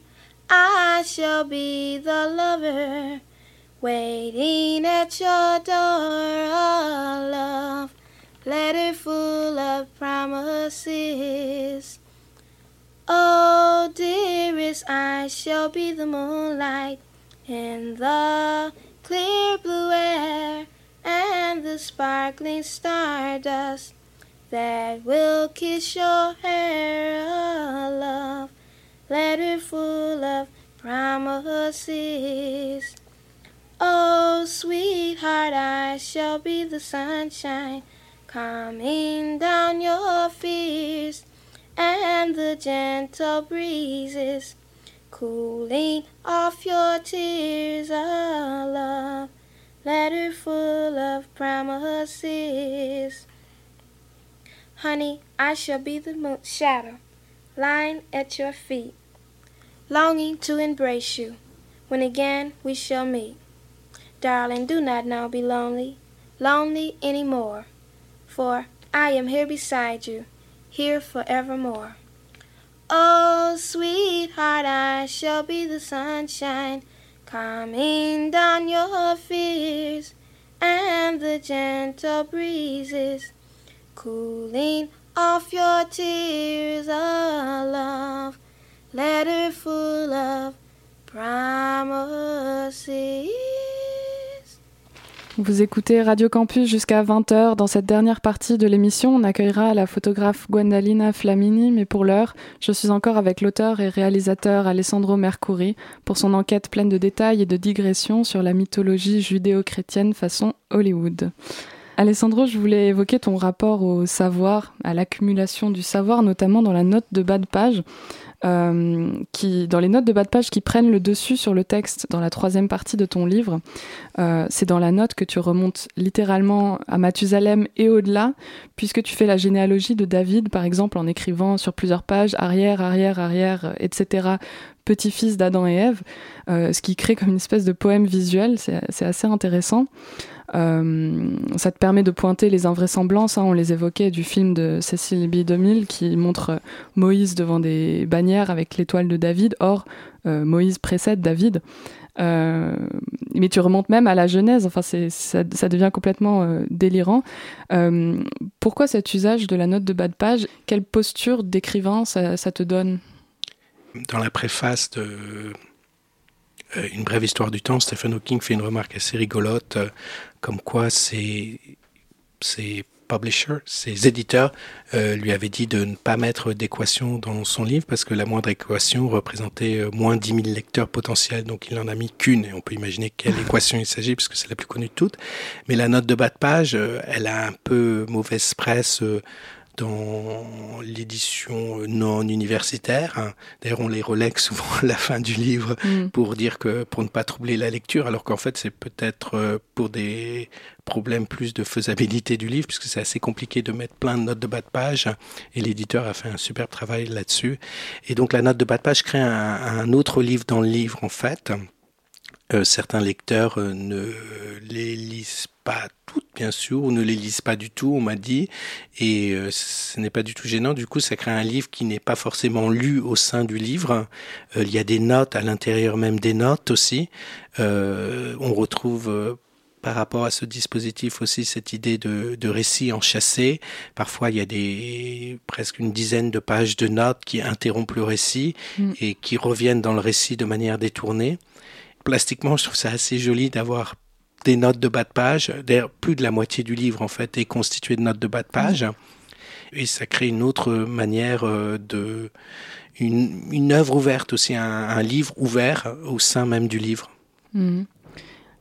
I shall be the lover waiting at your door. A love letter full of promises. Oh, dearest, I shall be the moonlight in the clear blue air and the sparkling stardust that will kiss your hair. A love letter full of promises. Oh, sweetheart, I shall be the sunshine coming down your fears and the gentle breezes cooling off your tears. A love letter full of promises. Honey, I shall be the moon shadow lying at your feet, longing to embrace you when again we shall meet. Darling, do not now be lonely, lonely any more, for I am here beside you here forevermore. Oh, sweetheart, I shall be the sunshine coming down your fears and the gentle breezes cooling off your tears. A love letter full of promises. Vous écoutez Radio Campus jusqu'à 20h. Dans cette dernière partie de l'émission, on accueillera la photographe Gwendalina Flamini, mais pour l'heure, je suis encore avec l'auteur et réalisateur Alessandro Mercuri pour son enquête pleine de détails et de digressions sur la mythologie judéo-chrétienne façon Hollywood. Alessandro, je voulais évoquer ton rapport au savoir, à l'accumulation du savoir, notamment dans la note de bas de page. Euh, qui, dans les notes de bas de page qui prennent le dessus sur le texte dans la troisième partie de ton livre. Euh, c'est dans la note que tu remontes littéralement à Mathusalem et au-delà, puisque tu fais la généalogie de David, par exemple, en écrivant sur plusieurs pages arrière, arrière, arrière, etc., petit-fils d'Adam et Ève, euh, ce qui crée comme une espèce de poème visuel, c'est assez intéressant. Euh, ça te permet de pointer les invraisemblances, hein, on les évoquait, du film de Cécile B. 2000 qui montre Moïse devant des bannières avec l'étoile de David. Or, euh, Moïse précède David. Euh, mais tu remontes même à la Genèse, enfin ça, devient complètement euh, délirant. Euh, pourquoi cet usage de la note de bas de page? Quelle posture d'écrivain ça, te donne? Dans la préface de Une brève histoire du temps, Stephen Hawking fait une remarque assez rigolote comme quoi ses, ses publishers, ses éditeurs, euh, lui avaient dit de ne pas mettre d'équation dans son livre parce que la moindre équation représentait euh, moins 10 000 lecteurs potentiels, donc il n'en a mis qu'une et on peut imaginer quelle équation il s'agit puisque c'est la plus connue de toutes. Mais la note de bas de page, euh, elle a un peu mauvaise presse euh, dans l'édition non universitaire. Hein. D'ailleurs, on les relègue souvent à la fin du livre mm. pour dire que pour ne pas troubler la lecture, alors qu'en fait, c'est peut-être euh, pour des problèmes plus de faisabilité du livre, puisque c'est assez compliqué de mettre plein de notes de bas de page. Et l'éditeur a fait un superbe travail là-dessus. Et donc, la note de bas de page crée un, un autre livre dans le livre, en fait Euh, certains lecteurs euh, ne les lisent pas toutes, bien sûr, ou ne les lisent pas du tout, on m'a dit, et euh, ce n'est pas du tout gênant. Du coup, ça crée un livre qui n'est pas forcément lu au sein du livre. il y a des notes à l'intérieur même des notes aussi. on retrouve par rapport à ce dispositif aussi cette idée de, de récit enchâssé. Parfois, il y a des presque une dizaine de pages de notes qui interrompent le récit mm. et qui reviennent dans le récit de manière détournée plastiquement, je trouve ça assez joli d'avoir des notes de bas de page. D'ailleurs, plus de la moitié du livre, en fait, est constitué de notes de bas de page. Et ça crée une autre manière euh, de. Une, œuvre ouverte aussi, un, livre ouvert au sein même du livre. Mhm.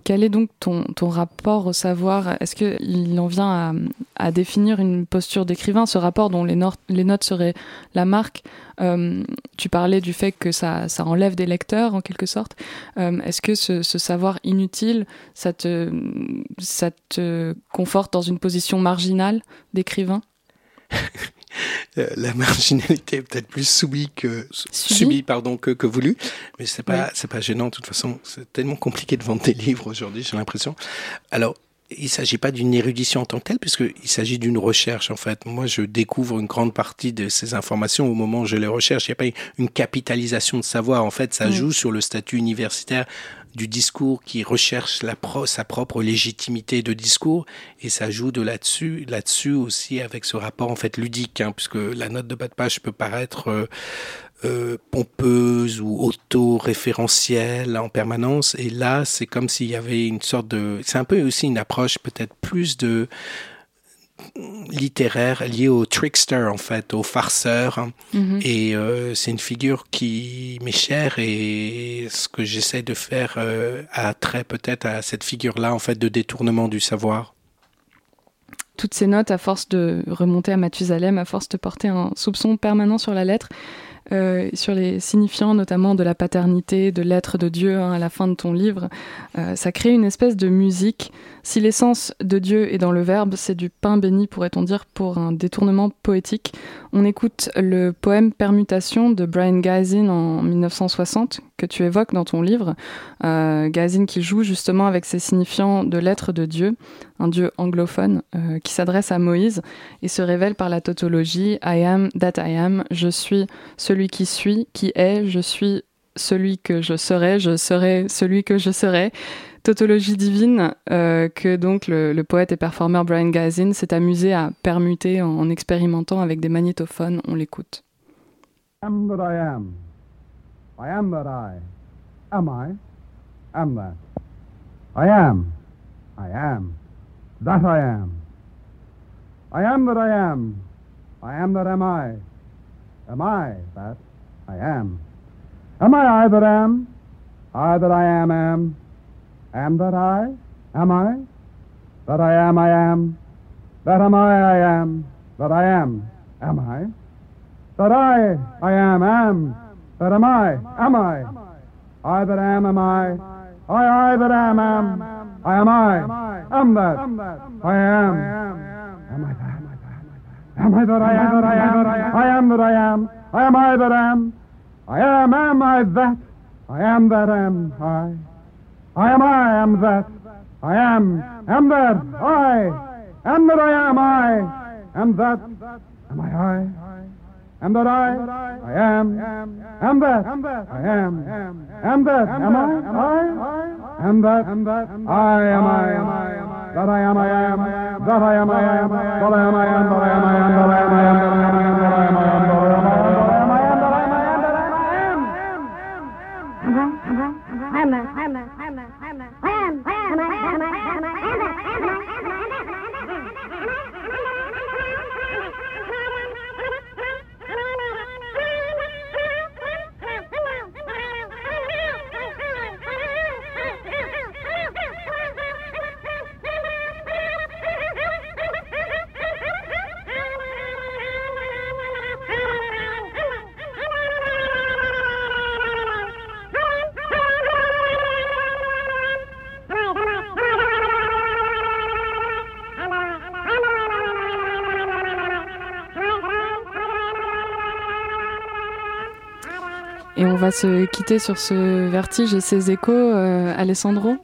Quel est donc ton, ton rapport au savoir? Est-ce qu'il en vient à, à, définir une posture d'écrivain, ce rapport dont les, les, notes seraient la marque? Euh, Tu parlais du fait que ça, ça, enlève des lecteurs, en quelque sorte. Euh, est-ce que ce, ce, savoir inutile, ça te, ça te conforte dans une position marginale d'écrivain? la marginalité est peut-être plus subie que subie, pardon que, que voulu mais c'est pas c'est pas gênant de toute façon c'est tellement compliqué de vendre des livres aujourd'hui j'ai l'impression alors il s'agit pas d'une érudition en tant que telle, puisqu'il s'agit d'une recherche, en fait. Moi, je découvre une grande partie de ces informations au moment où je les recherche. Il n'y a pas une capitalisation de savoir. En fait, ça joue sur le statut universitaire du discours qui recherche sa propre légitimité de discours et ça joue de là-dessus là-dessus aussi avec ce rapport en fait ludique hein, puisque la note de bas de page peut paraître euh, euh, pompeuse ou auto-référentielle en permanence et là c'est comme s'il y avait une sorte de c'est un peu aussi une approche peut-être plus de littéraire lié au trickster en fait, au farceur. Mhm. Et euh, c'est une figure qui m'est chère et ce que j'essaie de faire euh, a trait peut-être à cette figure-là en fait de détournement du savoir. Toutes ces notes, à force de remonter à Mathusalem, à force de porter un soupçon permanent sur la lettre, euh, sur les signifiants notamment de la paternité, de l'être de Dieu hein, à la fin de ton livre. Euh, ça crée une espèce de musique. Si l'essence de Dieu est dans le verbe, c'est du pain béni, pourrait-on dire, pour un détournement poétique. On écoute le poème Permutation de Brian Gazin en 1960 que tu évoques dans ton livre. Euh, qui joue justement avec ces signifiants de l'être de Dieu, un Dieu anglophone euh, qui s'adresse à Moïse et se révèle par la tautologie I am that I am, je suis celui qui suis, qui est, je suis celui que je serai, je serai celui que je serai tautologie divine euh, que donc le, poète et performeur Brian Gazin s'est amusé à permuter en, expérimentant avec des magnétophones. On l'écoute. Am that I am. I am that I. Am I? Am that. I am. I am. That I am. I am that I am. I am that am I. Am I that I am? Am I I that am? I that I am am. Am that I? Am I? That I am, I am. That am I, I am. That I am, am I? That I, I am, am. That am I, am I? I that am, am I? I, I that am, am. I am I. Am that. I am. Am I that? Am I that I am? I am that I am. I am I that am. I am, am I that? I am that am I. I am I am that. I am, am that, I, am that I am, I, am that, am I I? Am that I? I am. Am that? I am. Am that? Am I? I? Am that? I am I. That I am I am. That I am I am. That I am I am. That I am I am. That I am I am. That I am I am. On va se quitter sur ce vertige et ses échos. Euh, Alessandro,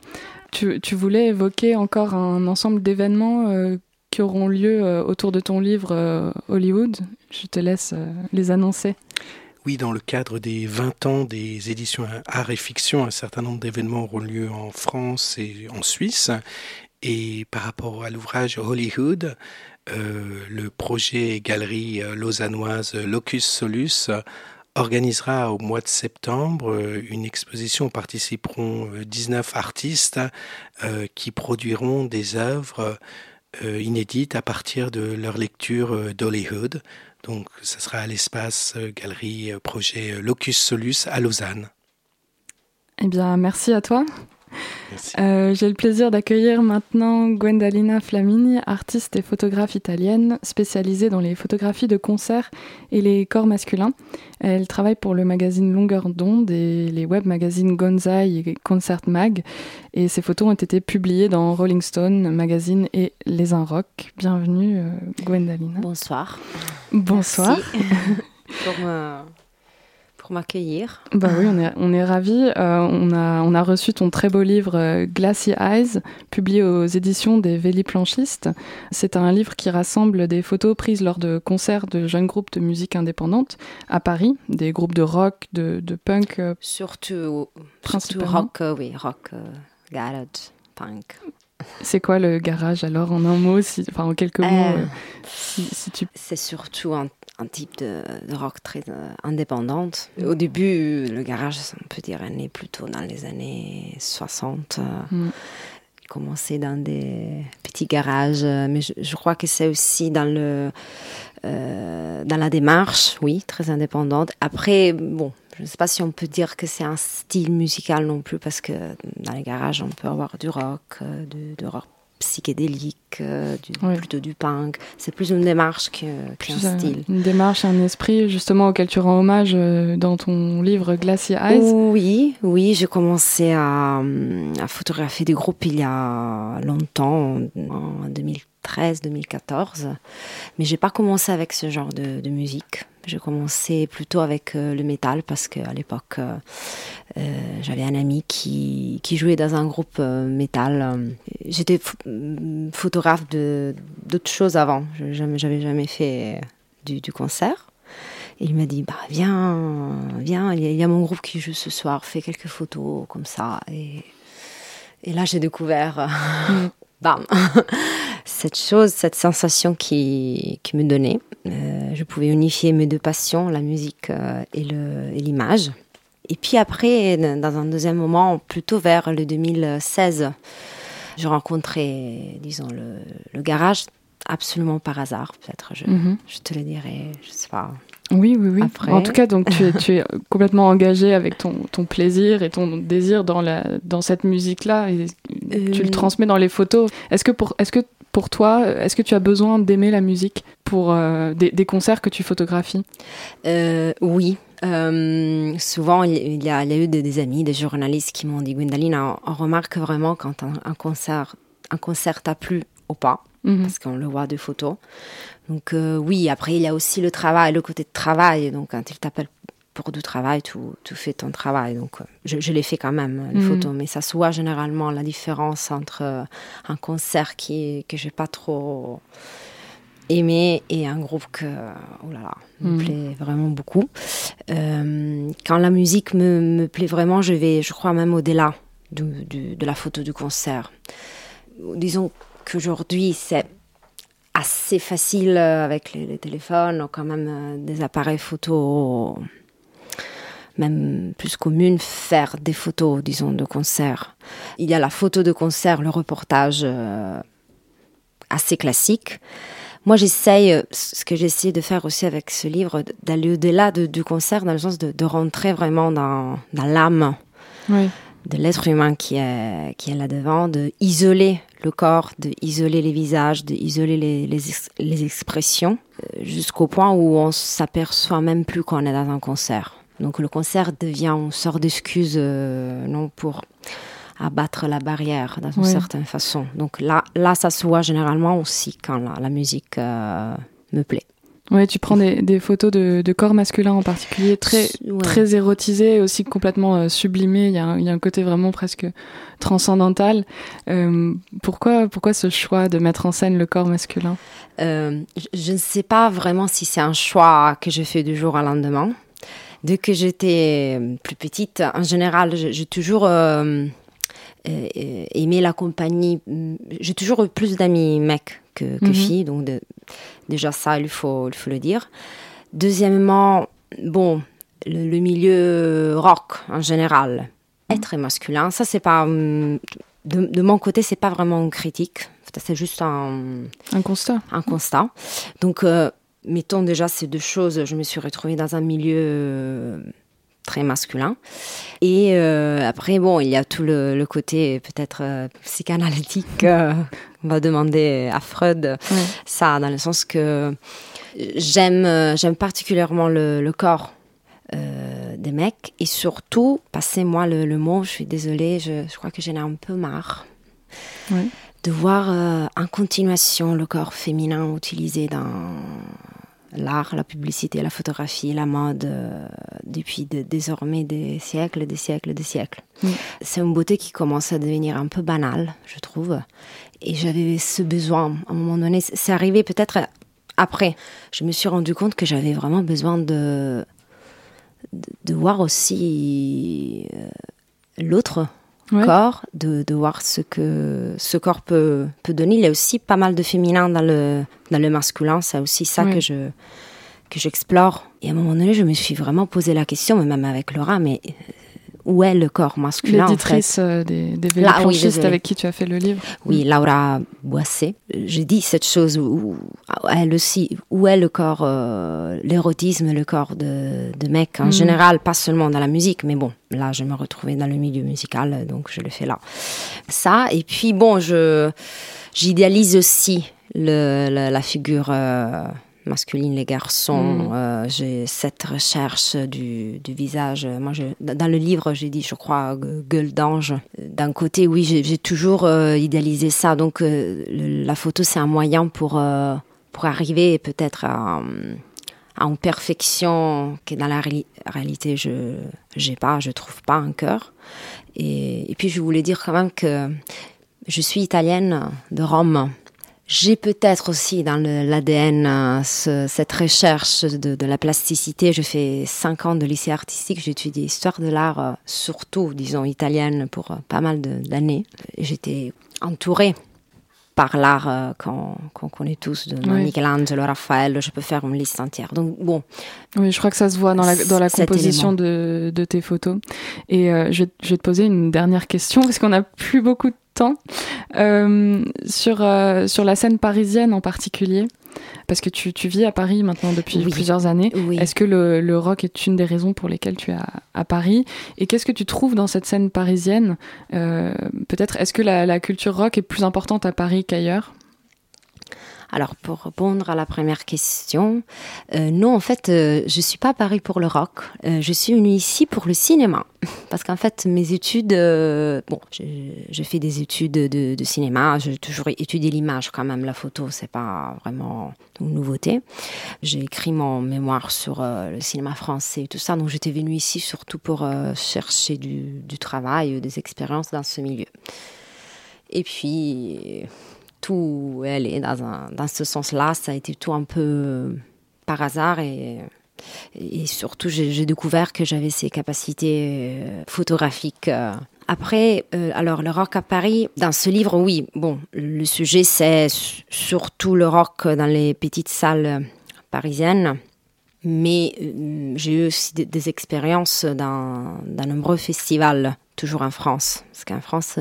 tu, voulais évoquer encore un ensemble d'événements euh, qui auront lieu euh, autour de ton livre Hollywood. Je te laisse les annoncer. Oui, dans le cadre des 20 ans des éditions Art et Fiction, un certain nombre d'événements auront lieu en France et en Suisse. Et par rapport à l'ouvrage Hollywood, le projet galerie lausannoise Locus Solus organisera au mois de septembre une exposition où participeront 19 artistes euh, qui produiront des œuvres euh, inédites à partir de leur lecture d'Hollywood. Donc, ça sera à l'espace galerie projet Locus Solus à Lausanne. Eh bien, merci à toi. Euh, J'ai le plaisir d'accueillir maintenant Gwendalina Flamini, artiste et photographe italienne spécialisée dans les photographies de concerts et les corps masculins. Elle travaille pour le magazine Longueur d'onde et les web magazines Gonzai et Concert Mag. Et ses photos ont été publiées dans Rolling Stone magazine et Les Un Rock. Bienvenue, euh, Gwendalina. Bonsoir. Bonsoir. pour me pour m'accueillir. Bah oui, on est, on est ravis. Euh, on, a, on a reçu ton très beau livre euh, Glassy Eyes, publié aux éditions des Véli Planchistes. C'est un livre qui rassemble des photos prises lors de concerts de jeunes groupes de musique indépendante à Paris, des groupes de rock, de, de punk. Euh, surtout, surtout rock, oui, rock, garage, punk. C'est quoi le garage alors en un mot, si, enfin en quelques mots, si, si tu... C'est surtout un un type de, de rock très euh, indépendante. Au début, le garage, on peut dire, est né plutôt dans les années 60. Mm. Il commençait dans des petits garages, mais je, je crois que c'est aussi dans le euh, dans la démarche, oui, très indépendante. Après, bon, je ne sais pas si on peut dire que c'est un style musical non plus, parce que dans les garages, on peut avoir du rock, euh, du, du rock psychédélique, euh, du, oui. plutôt du punk. C'est plus une démarche qu'un qu style. Une démarche, un esprit justement auquel tu rends hommage euh, dans ton livre Glacier Eyes. Oui, oui, j'ai commencé à, à, photographier des groupes il y a longtemps, en 2013-2014, mais j'ai pas commencé avec ce genre de, musique. J'ai commencé plutôt avec euh, le métal parce qu'à l'époque, euh, euh, j'avais un ami qui, qui, jouait dans un groupe euh, métal. J'étais photographe d'autres choses avant. J'avais jamais, jamais fait du, du concert. Et il m'a dit, bah, viens, viens, il y, y, a mon groupe qui joue ce soir, fais quelques photos comme ça. Et, et là, j'ai découvert, bam, cette chose, cette sensation qui, qui me donnait. Euh, je pouvais unifier mes deux passions, la musique euh, et l'image. Et, et, puis après, dans un deuxième moment, plutôt vers le 2016, je rencontrais, disons, le, le garage absolument par hasard, peut-être, je, mm -hmm. je, te le dirai, je sais pas. Oui, oui, oui. Après. En tout cas, donc tu es, tu es complètement engagé avec ton, ton, plaisir et ton désir dans, la, dans cette musique-là et euh... tu le transmets dans les photos. Est-ce que pour, est-ce que pour toi, est-ce que tu as besoin d'aimer la musique pour euh, des, des, concerts que tu photographies? Euh, Oui. Euh, souvent, il y, a, il y a eu des, des, amis, des journalistes qui m'ont dit Gwendoline, on, on, remarque vraiment quand un, un concert, un concert t'a plu ou pas, -hmm. parce qu'on le voit de photos. Donc euh, oui, après il y a aussi le travail, le côté de travail. Donc quand il t'appelle pour du travail, tu, tu fais ton travail. Donc, je, je l'ai fait quand même, les mmh. photos. Mais ça se voit généralement la différence entre euh, un concert qui, que j'ai pas trop aimé et un groupe que, oh là là, me mmh. plaît vraiment beaucoup. Euh, quand la musique me, me, plaît vraiment, je vais, je crois même au-delà de, de, de la photo du concert. Disons qu'aujourd'hui, c'est assez facile avec les, les, téléphones, quand même euh, des appareils photo même plus commune, faire des photos, disons, de concert. Il y a la photo de concert, le reportage euh, assez classique. Moi, j'essaye, ce que j'essaie de faire aussi avec ce livre, d'aller au-delà de, du concert, dans le sens de, de rentrer vraiment dans, dans l'âme oui. de l'être humain qui est, qui est là-devant, de isoler le corps, de isoler les visages, de isoler les, les, les expressions, euh, jusqu'au point où on s'aperçoit même plus qu'on est dans un concert. Donc le concert devient une sorte d'excuse euh, non pour abattre la barrière d'une oui. certaine façon. Donc là, là, ça se voit généralement aussi quand la, la musique euh, me plaît. Ouais, tu prends des, photos de, corps masculins en particulier, très, très érotisés, aussi complètement euh, sublimés. Il y, a un, côté vraiment presque transcendantal. Euh, pourquoi, pourquoi ce choix de mettre en scène le corps masculin? Euh, Je ne sais pas vraiment si c'est un choix que je fais du jour au lendemain. Dès que j'étais plus petite, en général, j'ai toujours aimé la compagnie. J'ai toujours eu plus d'amis mecs que, que mhm. filles, donc déjà ça, il faut, il faut le dire. Deuxièmement, bon, le, milieu rock en général est très masculin. Ça, c'est pas. Hum, de, de, mon côté, c'est pas vraiment une critique. C'est juste un. Un constat. Un constat. Donc, euh, mettons déjà ces deux choses. Je me suis retrouvée dans un milieu euh, très masculin. Et euh, après, bon, il y a tout le, côté peut-être psychanalytique on va demander à Freud ça, dans le sens que j'aime, j'aime particulièrement le, corps euh, des mecs et surtout, passez-moi le, mot, je suis désolée, je, je crois que j'en ai un peu marre. De voir euh, en continuation le corps féminin utilisé dans l'art, la publicité, la photographie, la mode, euh, depuis désormais des siècles, des siècles, des siècles. C'est une beauté qui commence à devenir un peu banale, je trouve. Et j'avais ce besoin, à un moment donné, c'est arrivé peut-être après. Je me suis rendu compte que j'avais vraiment besoin de, de, voir aussi euh, l'autre corps, de, de, voir ce que ce corps peut, peut donner. Il y a aussi pas mal de féminin dans le, dans le masculin. C'est aussi ça que je que j'explore. Et à un moment donné, je me suis vraiment posé la question, même avec Laura, mais où est le corps masculin L'éditrice en fait. Euh, des, des vélos avec qui tu as fait le livre. Oui, Laura Boissé. J'ai dit cette chose où, elle aussi, où est le corps, euh, l'érotisme, le corps de, de mec en mm. général, pas seulement dans la musique, mais bon, là je me retrouvais dans le milieu musical, donc je le fais là. Ça, et puis bon, je j'idéalise aussi le, la figure. Euh, masculine, les garçons. Mm. Euh, j'ai cette recherche du, du, visage. Moi, je, dans le livre, j'ai dit, je crois, gueule d'ange. D'un côté, oui, j'ai toujours euh, idéalisé ça. Donc, euh, la photo, c'est un moyen pour, pour arriver peut-être à, à, une perfection que dans la réalité, je n'ai pas, je trouve pas un cœur. Et, et puis, je voulais dire quand même que je suis italienne de Rome. J'ai peut-être aussi dans l'ADN euh, cette recherche de, la plasticité. Je fais cinq ans de lycée artistique, j'ai étudié l'histoire de l'art, euh, surtout, disons, italienne, pour euh, pas mal d'années. J'étais entourée par l'art qu'on connaît tous, de Michelangelo, Raphaël, je peux faire une liste entière. Donc bon. Oui, je crois que ça se voit dans la, dans la composition de, de, tes photos. Et je, je, vais te poser une dernière question, parce qu'on n'a plus beaucoup de temps euh, sur, euh, sur la scène parisienne en particulier parce que tu, tu vis à Paris maintenant depuis plusieurs années. Est-ce que le, le, rock est une des raisons pour lesquelles tu es à, Paris? Et qu'est-ce que tu trouves dans cette scène parisienne? Euh, Peut-être, est-ce que la, la, culture rock est plus importante à Paris qu'ailleurs? Alors, pour répondre à la première question, euh, non, en fait, euh, je suis pas à Paris pour le rock. Euh, je suis venue ici pour le cinéma. Parce qu'en fait, mes études, euh, bon, j'ai fait des études de, cinéma. J'ai toujours étudié l'image quand même. La photo, c'est pas vraiment une nouveauté. J'ai écrit mon mémoire sur le cinéma français et tout ça. Donc, j'étais venue ici surtout pour chercher du travail, des expériences dans ce milieu. Et puis, tout est dans, dans ce sens-là. Ça a été tout un peu euh, par hasard et, et surtout j'ai découvert que j'avais ces capacités euh, photographiques. Euh. Après, alors le rock à Paris, dans ce livre, oui, bon, le sujet c'est surtout le rock dans les petites salles parisiennes. Mais j'ai eu aussi des, expériences dans, dans, nombreux festivals, toujours en France. Parce qu'en France,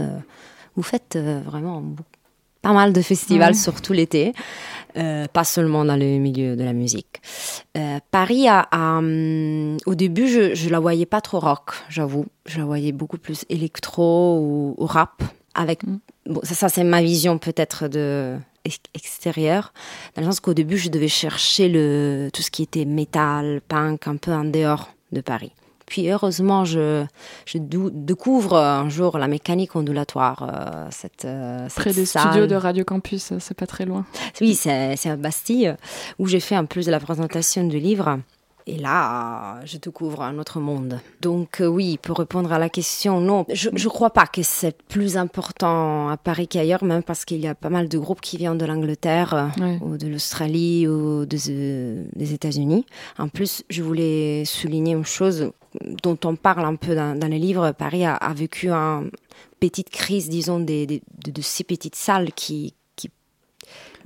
vous faites vraiment beaucoup pas mal de festivals, surtout l'été, euh, pas seulement dans le milieu de la musique. Euh, Paris, a, hum, au début, je, je la voyais pas trop rock, j'avoue. Je la voyais beaucoup plus électro ou, rap. Avec, mm. bon, ça, ça c'est ma vision peut-être de extérieure, dans le sens qu'au début, je devais chercher le, tout ce qui était métal, punk, un peu en dehors de Paris. Puis heureusement, je, je découvre un jour la mécanique ondulatoire. Euh, cette, euh, Près des studios de Radio Campus, c'est pas très loin. Oui, c'est à Bastille, où j'ai fait en plus de la présentation du livre. Et là, je découvre un autre monde. Donc euh, oui, pour répondre à la question, non, je ne crois pas que c'est plus important à Paris qu'ailleurs, même parce qu'il y a pas mal de groupes qui viennent de l'Angleterre euh, ou de l'Australie ou euh, des États-Unis. En plus, je voulais souligner une chose dont on parle un peu dans, les livres. Paris a, vécu une petite crise, disons, des, de, ces petites salles qui...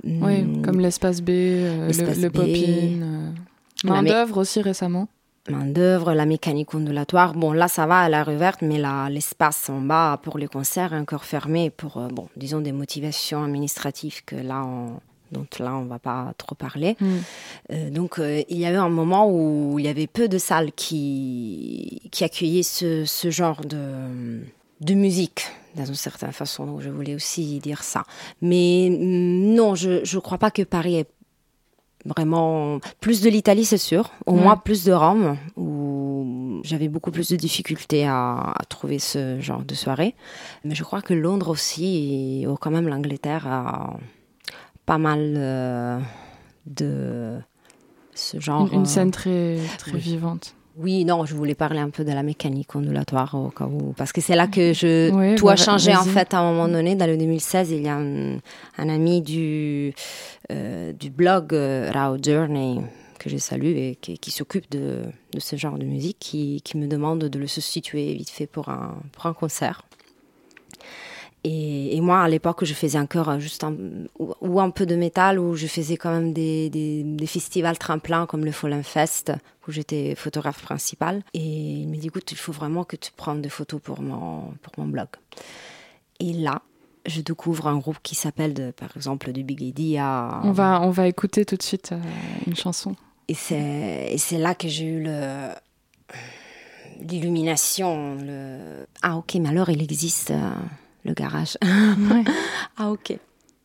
oui, hmm, comme l'espace B, le, le Pop-In. Main d'œuvre aussi récemment. Main d'œuvre, la mécanique ondulatoire. Bon, là, ça va, elle est reverte, mais l'espace en bas pour les concerts est encore fermé pour, euh, bon, disons, des motivations administratives que là, on, dont là, on va pas trop parler. Hmm. Euh, donc, euh, il y a eu un moment où il y avait peu de salles qui, qui accueillaient ce, ce genre de, de musique dans une certaine façon. Donc, je voulais aussi dire ça. Mais mm, non, je ne crois pas que Paris est vraiment plus de l'Italie, c'est sûr. Au moins plus de Rome, où j'avais beaucoup plus de difficultés à, trouver ce genre de soirée. Mais je crois que Londres aussi, et quand même l'Angleterre, a pas mal euh, de ce genre. Une, scène très, très vivante. Oui, non, je voulais parler un peu de la mécanique ondulatoire au cas où, parce que c'est là que je tout a bah, changé en fait à un moment donné. Dans le 2016, il y a un, ami du euh, du blog euh, Rao Journey que je salue et qui, s'occupe de, de, ce genre de musique, qui, qui, me demande de le substituer vite fait pour un pour un concert. Et, moi, à l'époque, je faisais encore juste un, ou, un peu de métal, ou je faisais quand même des, des, festivals tremplins comme le Fallen Fest, où j'étais photographe principal. Et il me dit, écoute, il faut vraiment que tu prennes des photos pour mon, pour mon blog. Et là, je découvre un groupe qui s'appelle, par exemple, du Big Lady. On, va, on va écouter tout de suite euh, une chanson. Et c'est là que j'ai eu le l'illumination. Le... Ah ok, mais alors il existe... Euh, le garage. ah ok.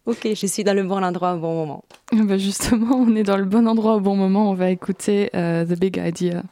Ok, je suis dans le bon endroit au bon moment. Bah justement, on est dans le bon endroit au bon moment. On va écouter euh, The Big Idea.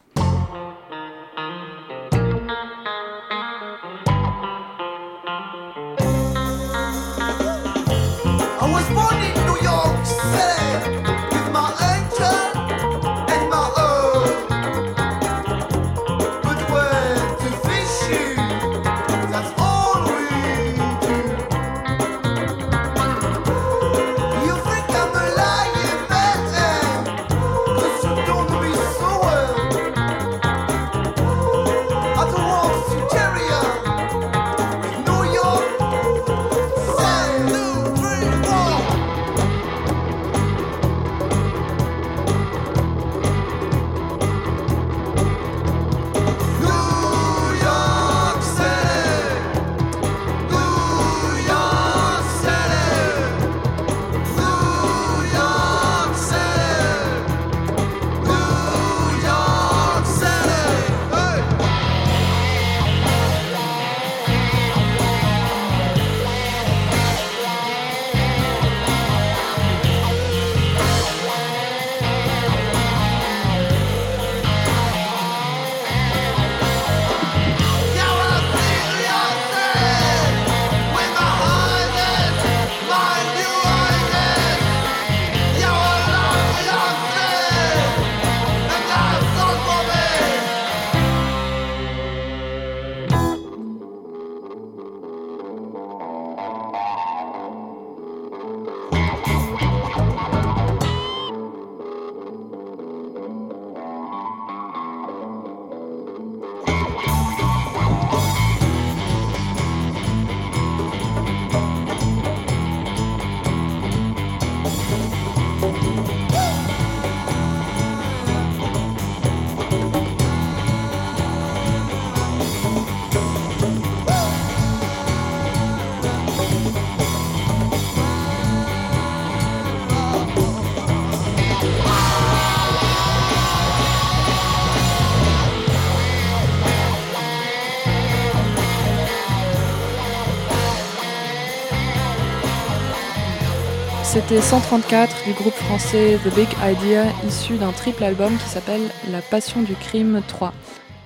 C'était 134 du groupe français The Big Idea, issu d'un triple album qui s'appelle La Passion du Crime 3.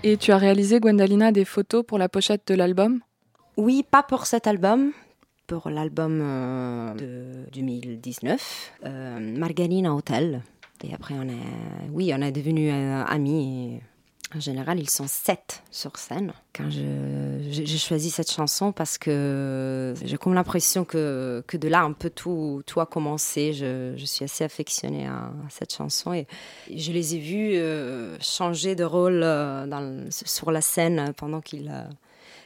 Et tu as réalisé, Gwendalina, des photos pour la pochette de l'album? Oui, pas pour cet album, pour l'album euh, de 2019, euh, Margarina Hotel. Et après, on est, oui, on est devenus euh, amis. En général, ils sont sept sur scène. Quand j'ai choisi cette chanson parce que j'ai comme l'impression que, que de là, un peu tout, tout a commencé. Je, je suis assez affectionnée à, cette chanson et je les ai vus euh, changer de rôle euh, dans, sur la scène pendant qu'ils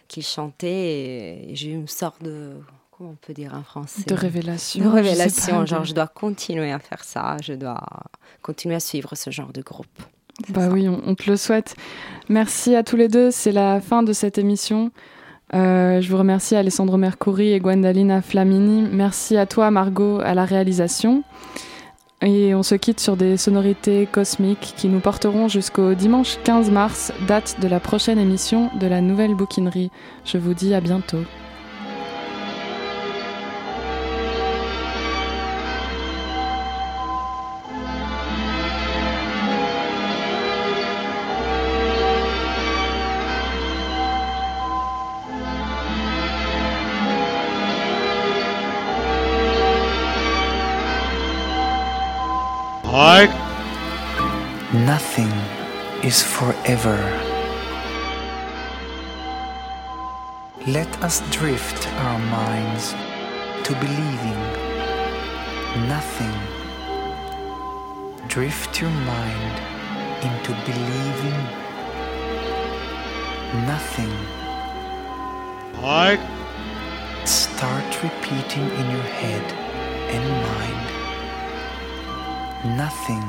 qu'ils chantaient et j'ai eu une sorte de comment on peut dire en français? De révélation. De révélation, genre je dois continuer à faire ça, je dois continuer à suivre ce genre de groupe. Bah oui, on, te le souhaite. Merci à tous les deux. C'est la fin de cette émission. Euh, je vous remercie Alessandro Mercuri et Gwendalina Flamini. Merci à toi Margot à la réalisation. Et on se quitte sur des sonorités cosmiques qui nous porteront jusqu'au dimanche 15 mars, date de la prochaine émission de la nouvelle bouquinerie. Je vous dis à bientôt. Nothing is forever. Let us drift our minds to believing nothing. Drift your mind into believing nothing. I start repeating in your head and mind nothing.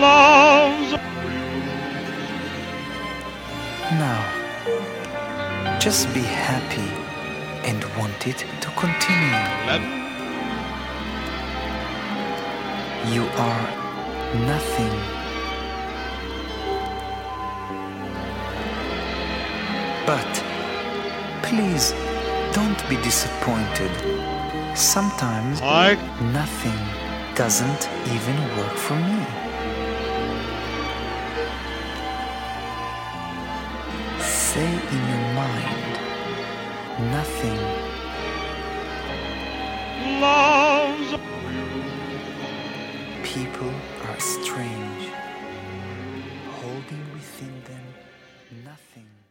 Love's now, just be happy and want it to continue. Love. You are nothing. But please don't be disappointed. Sometimes I nothing doesn't even work for me. Say in your mind, nothing. Love's People are strange, holding within them nothing.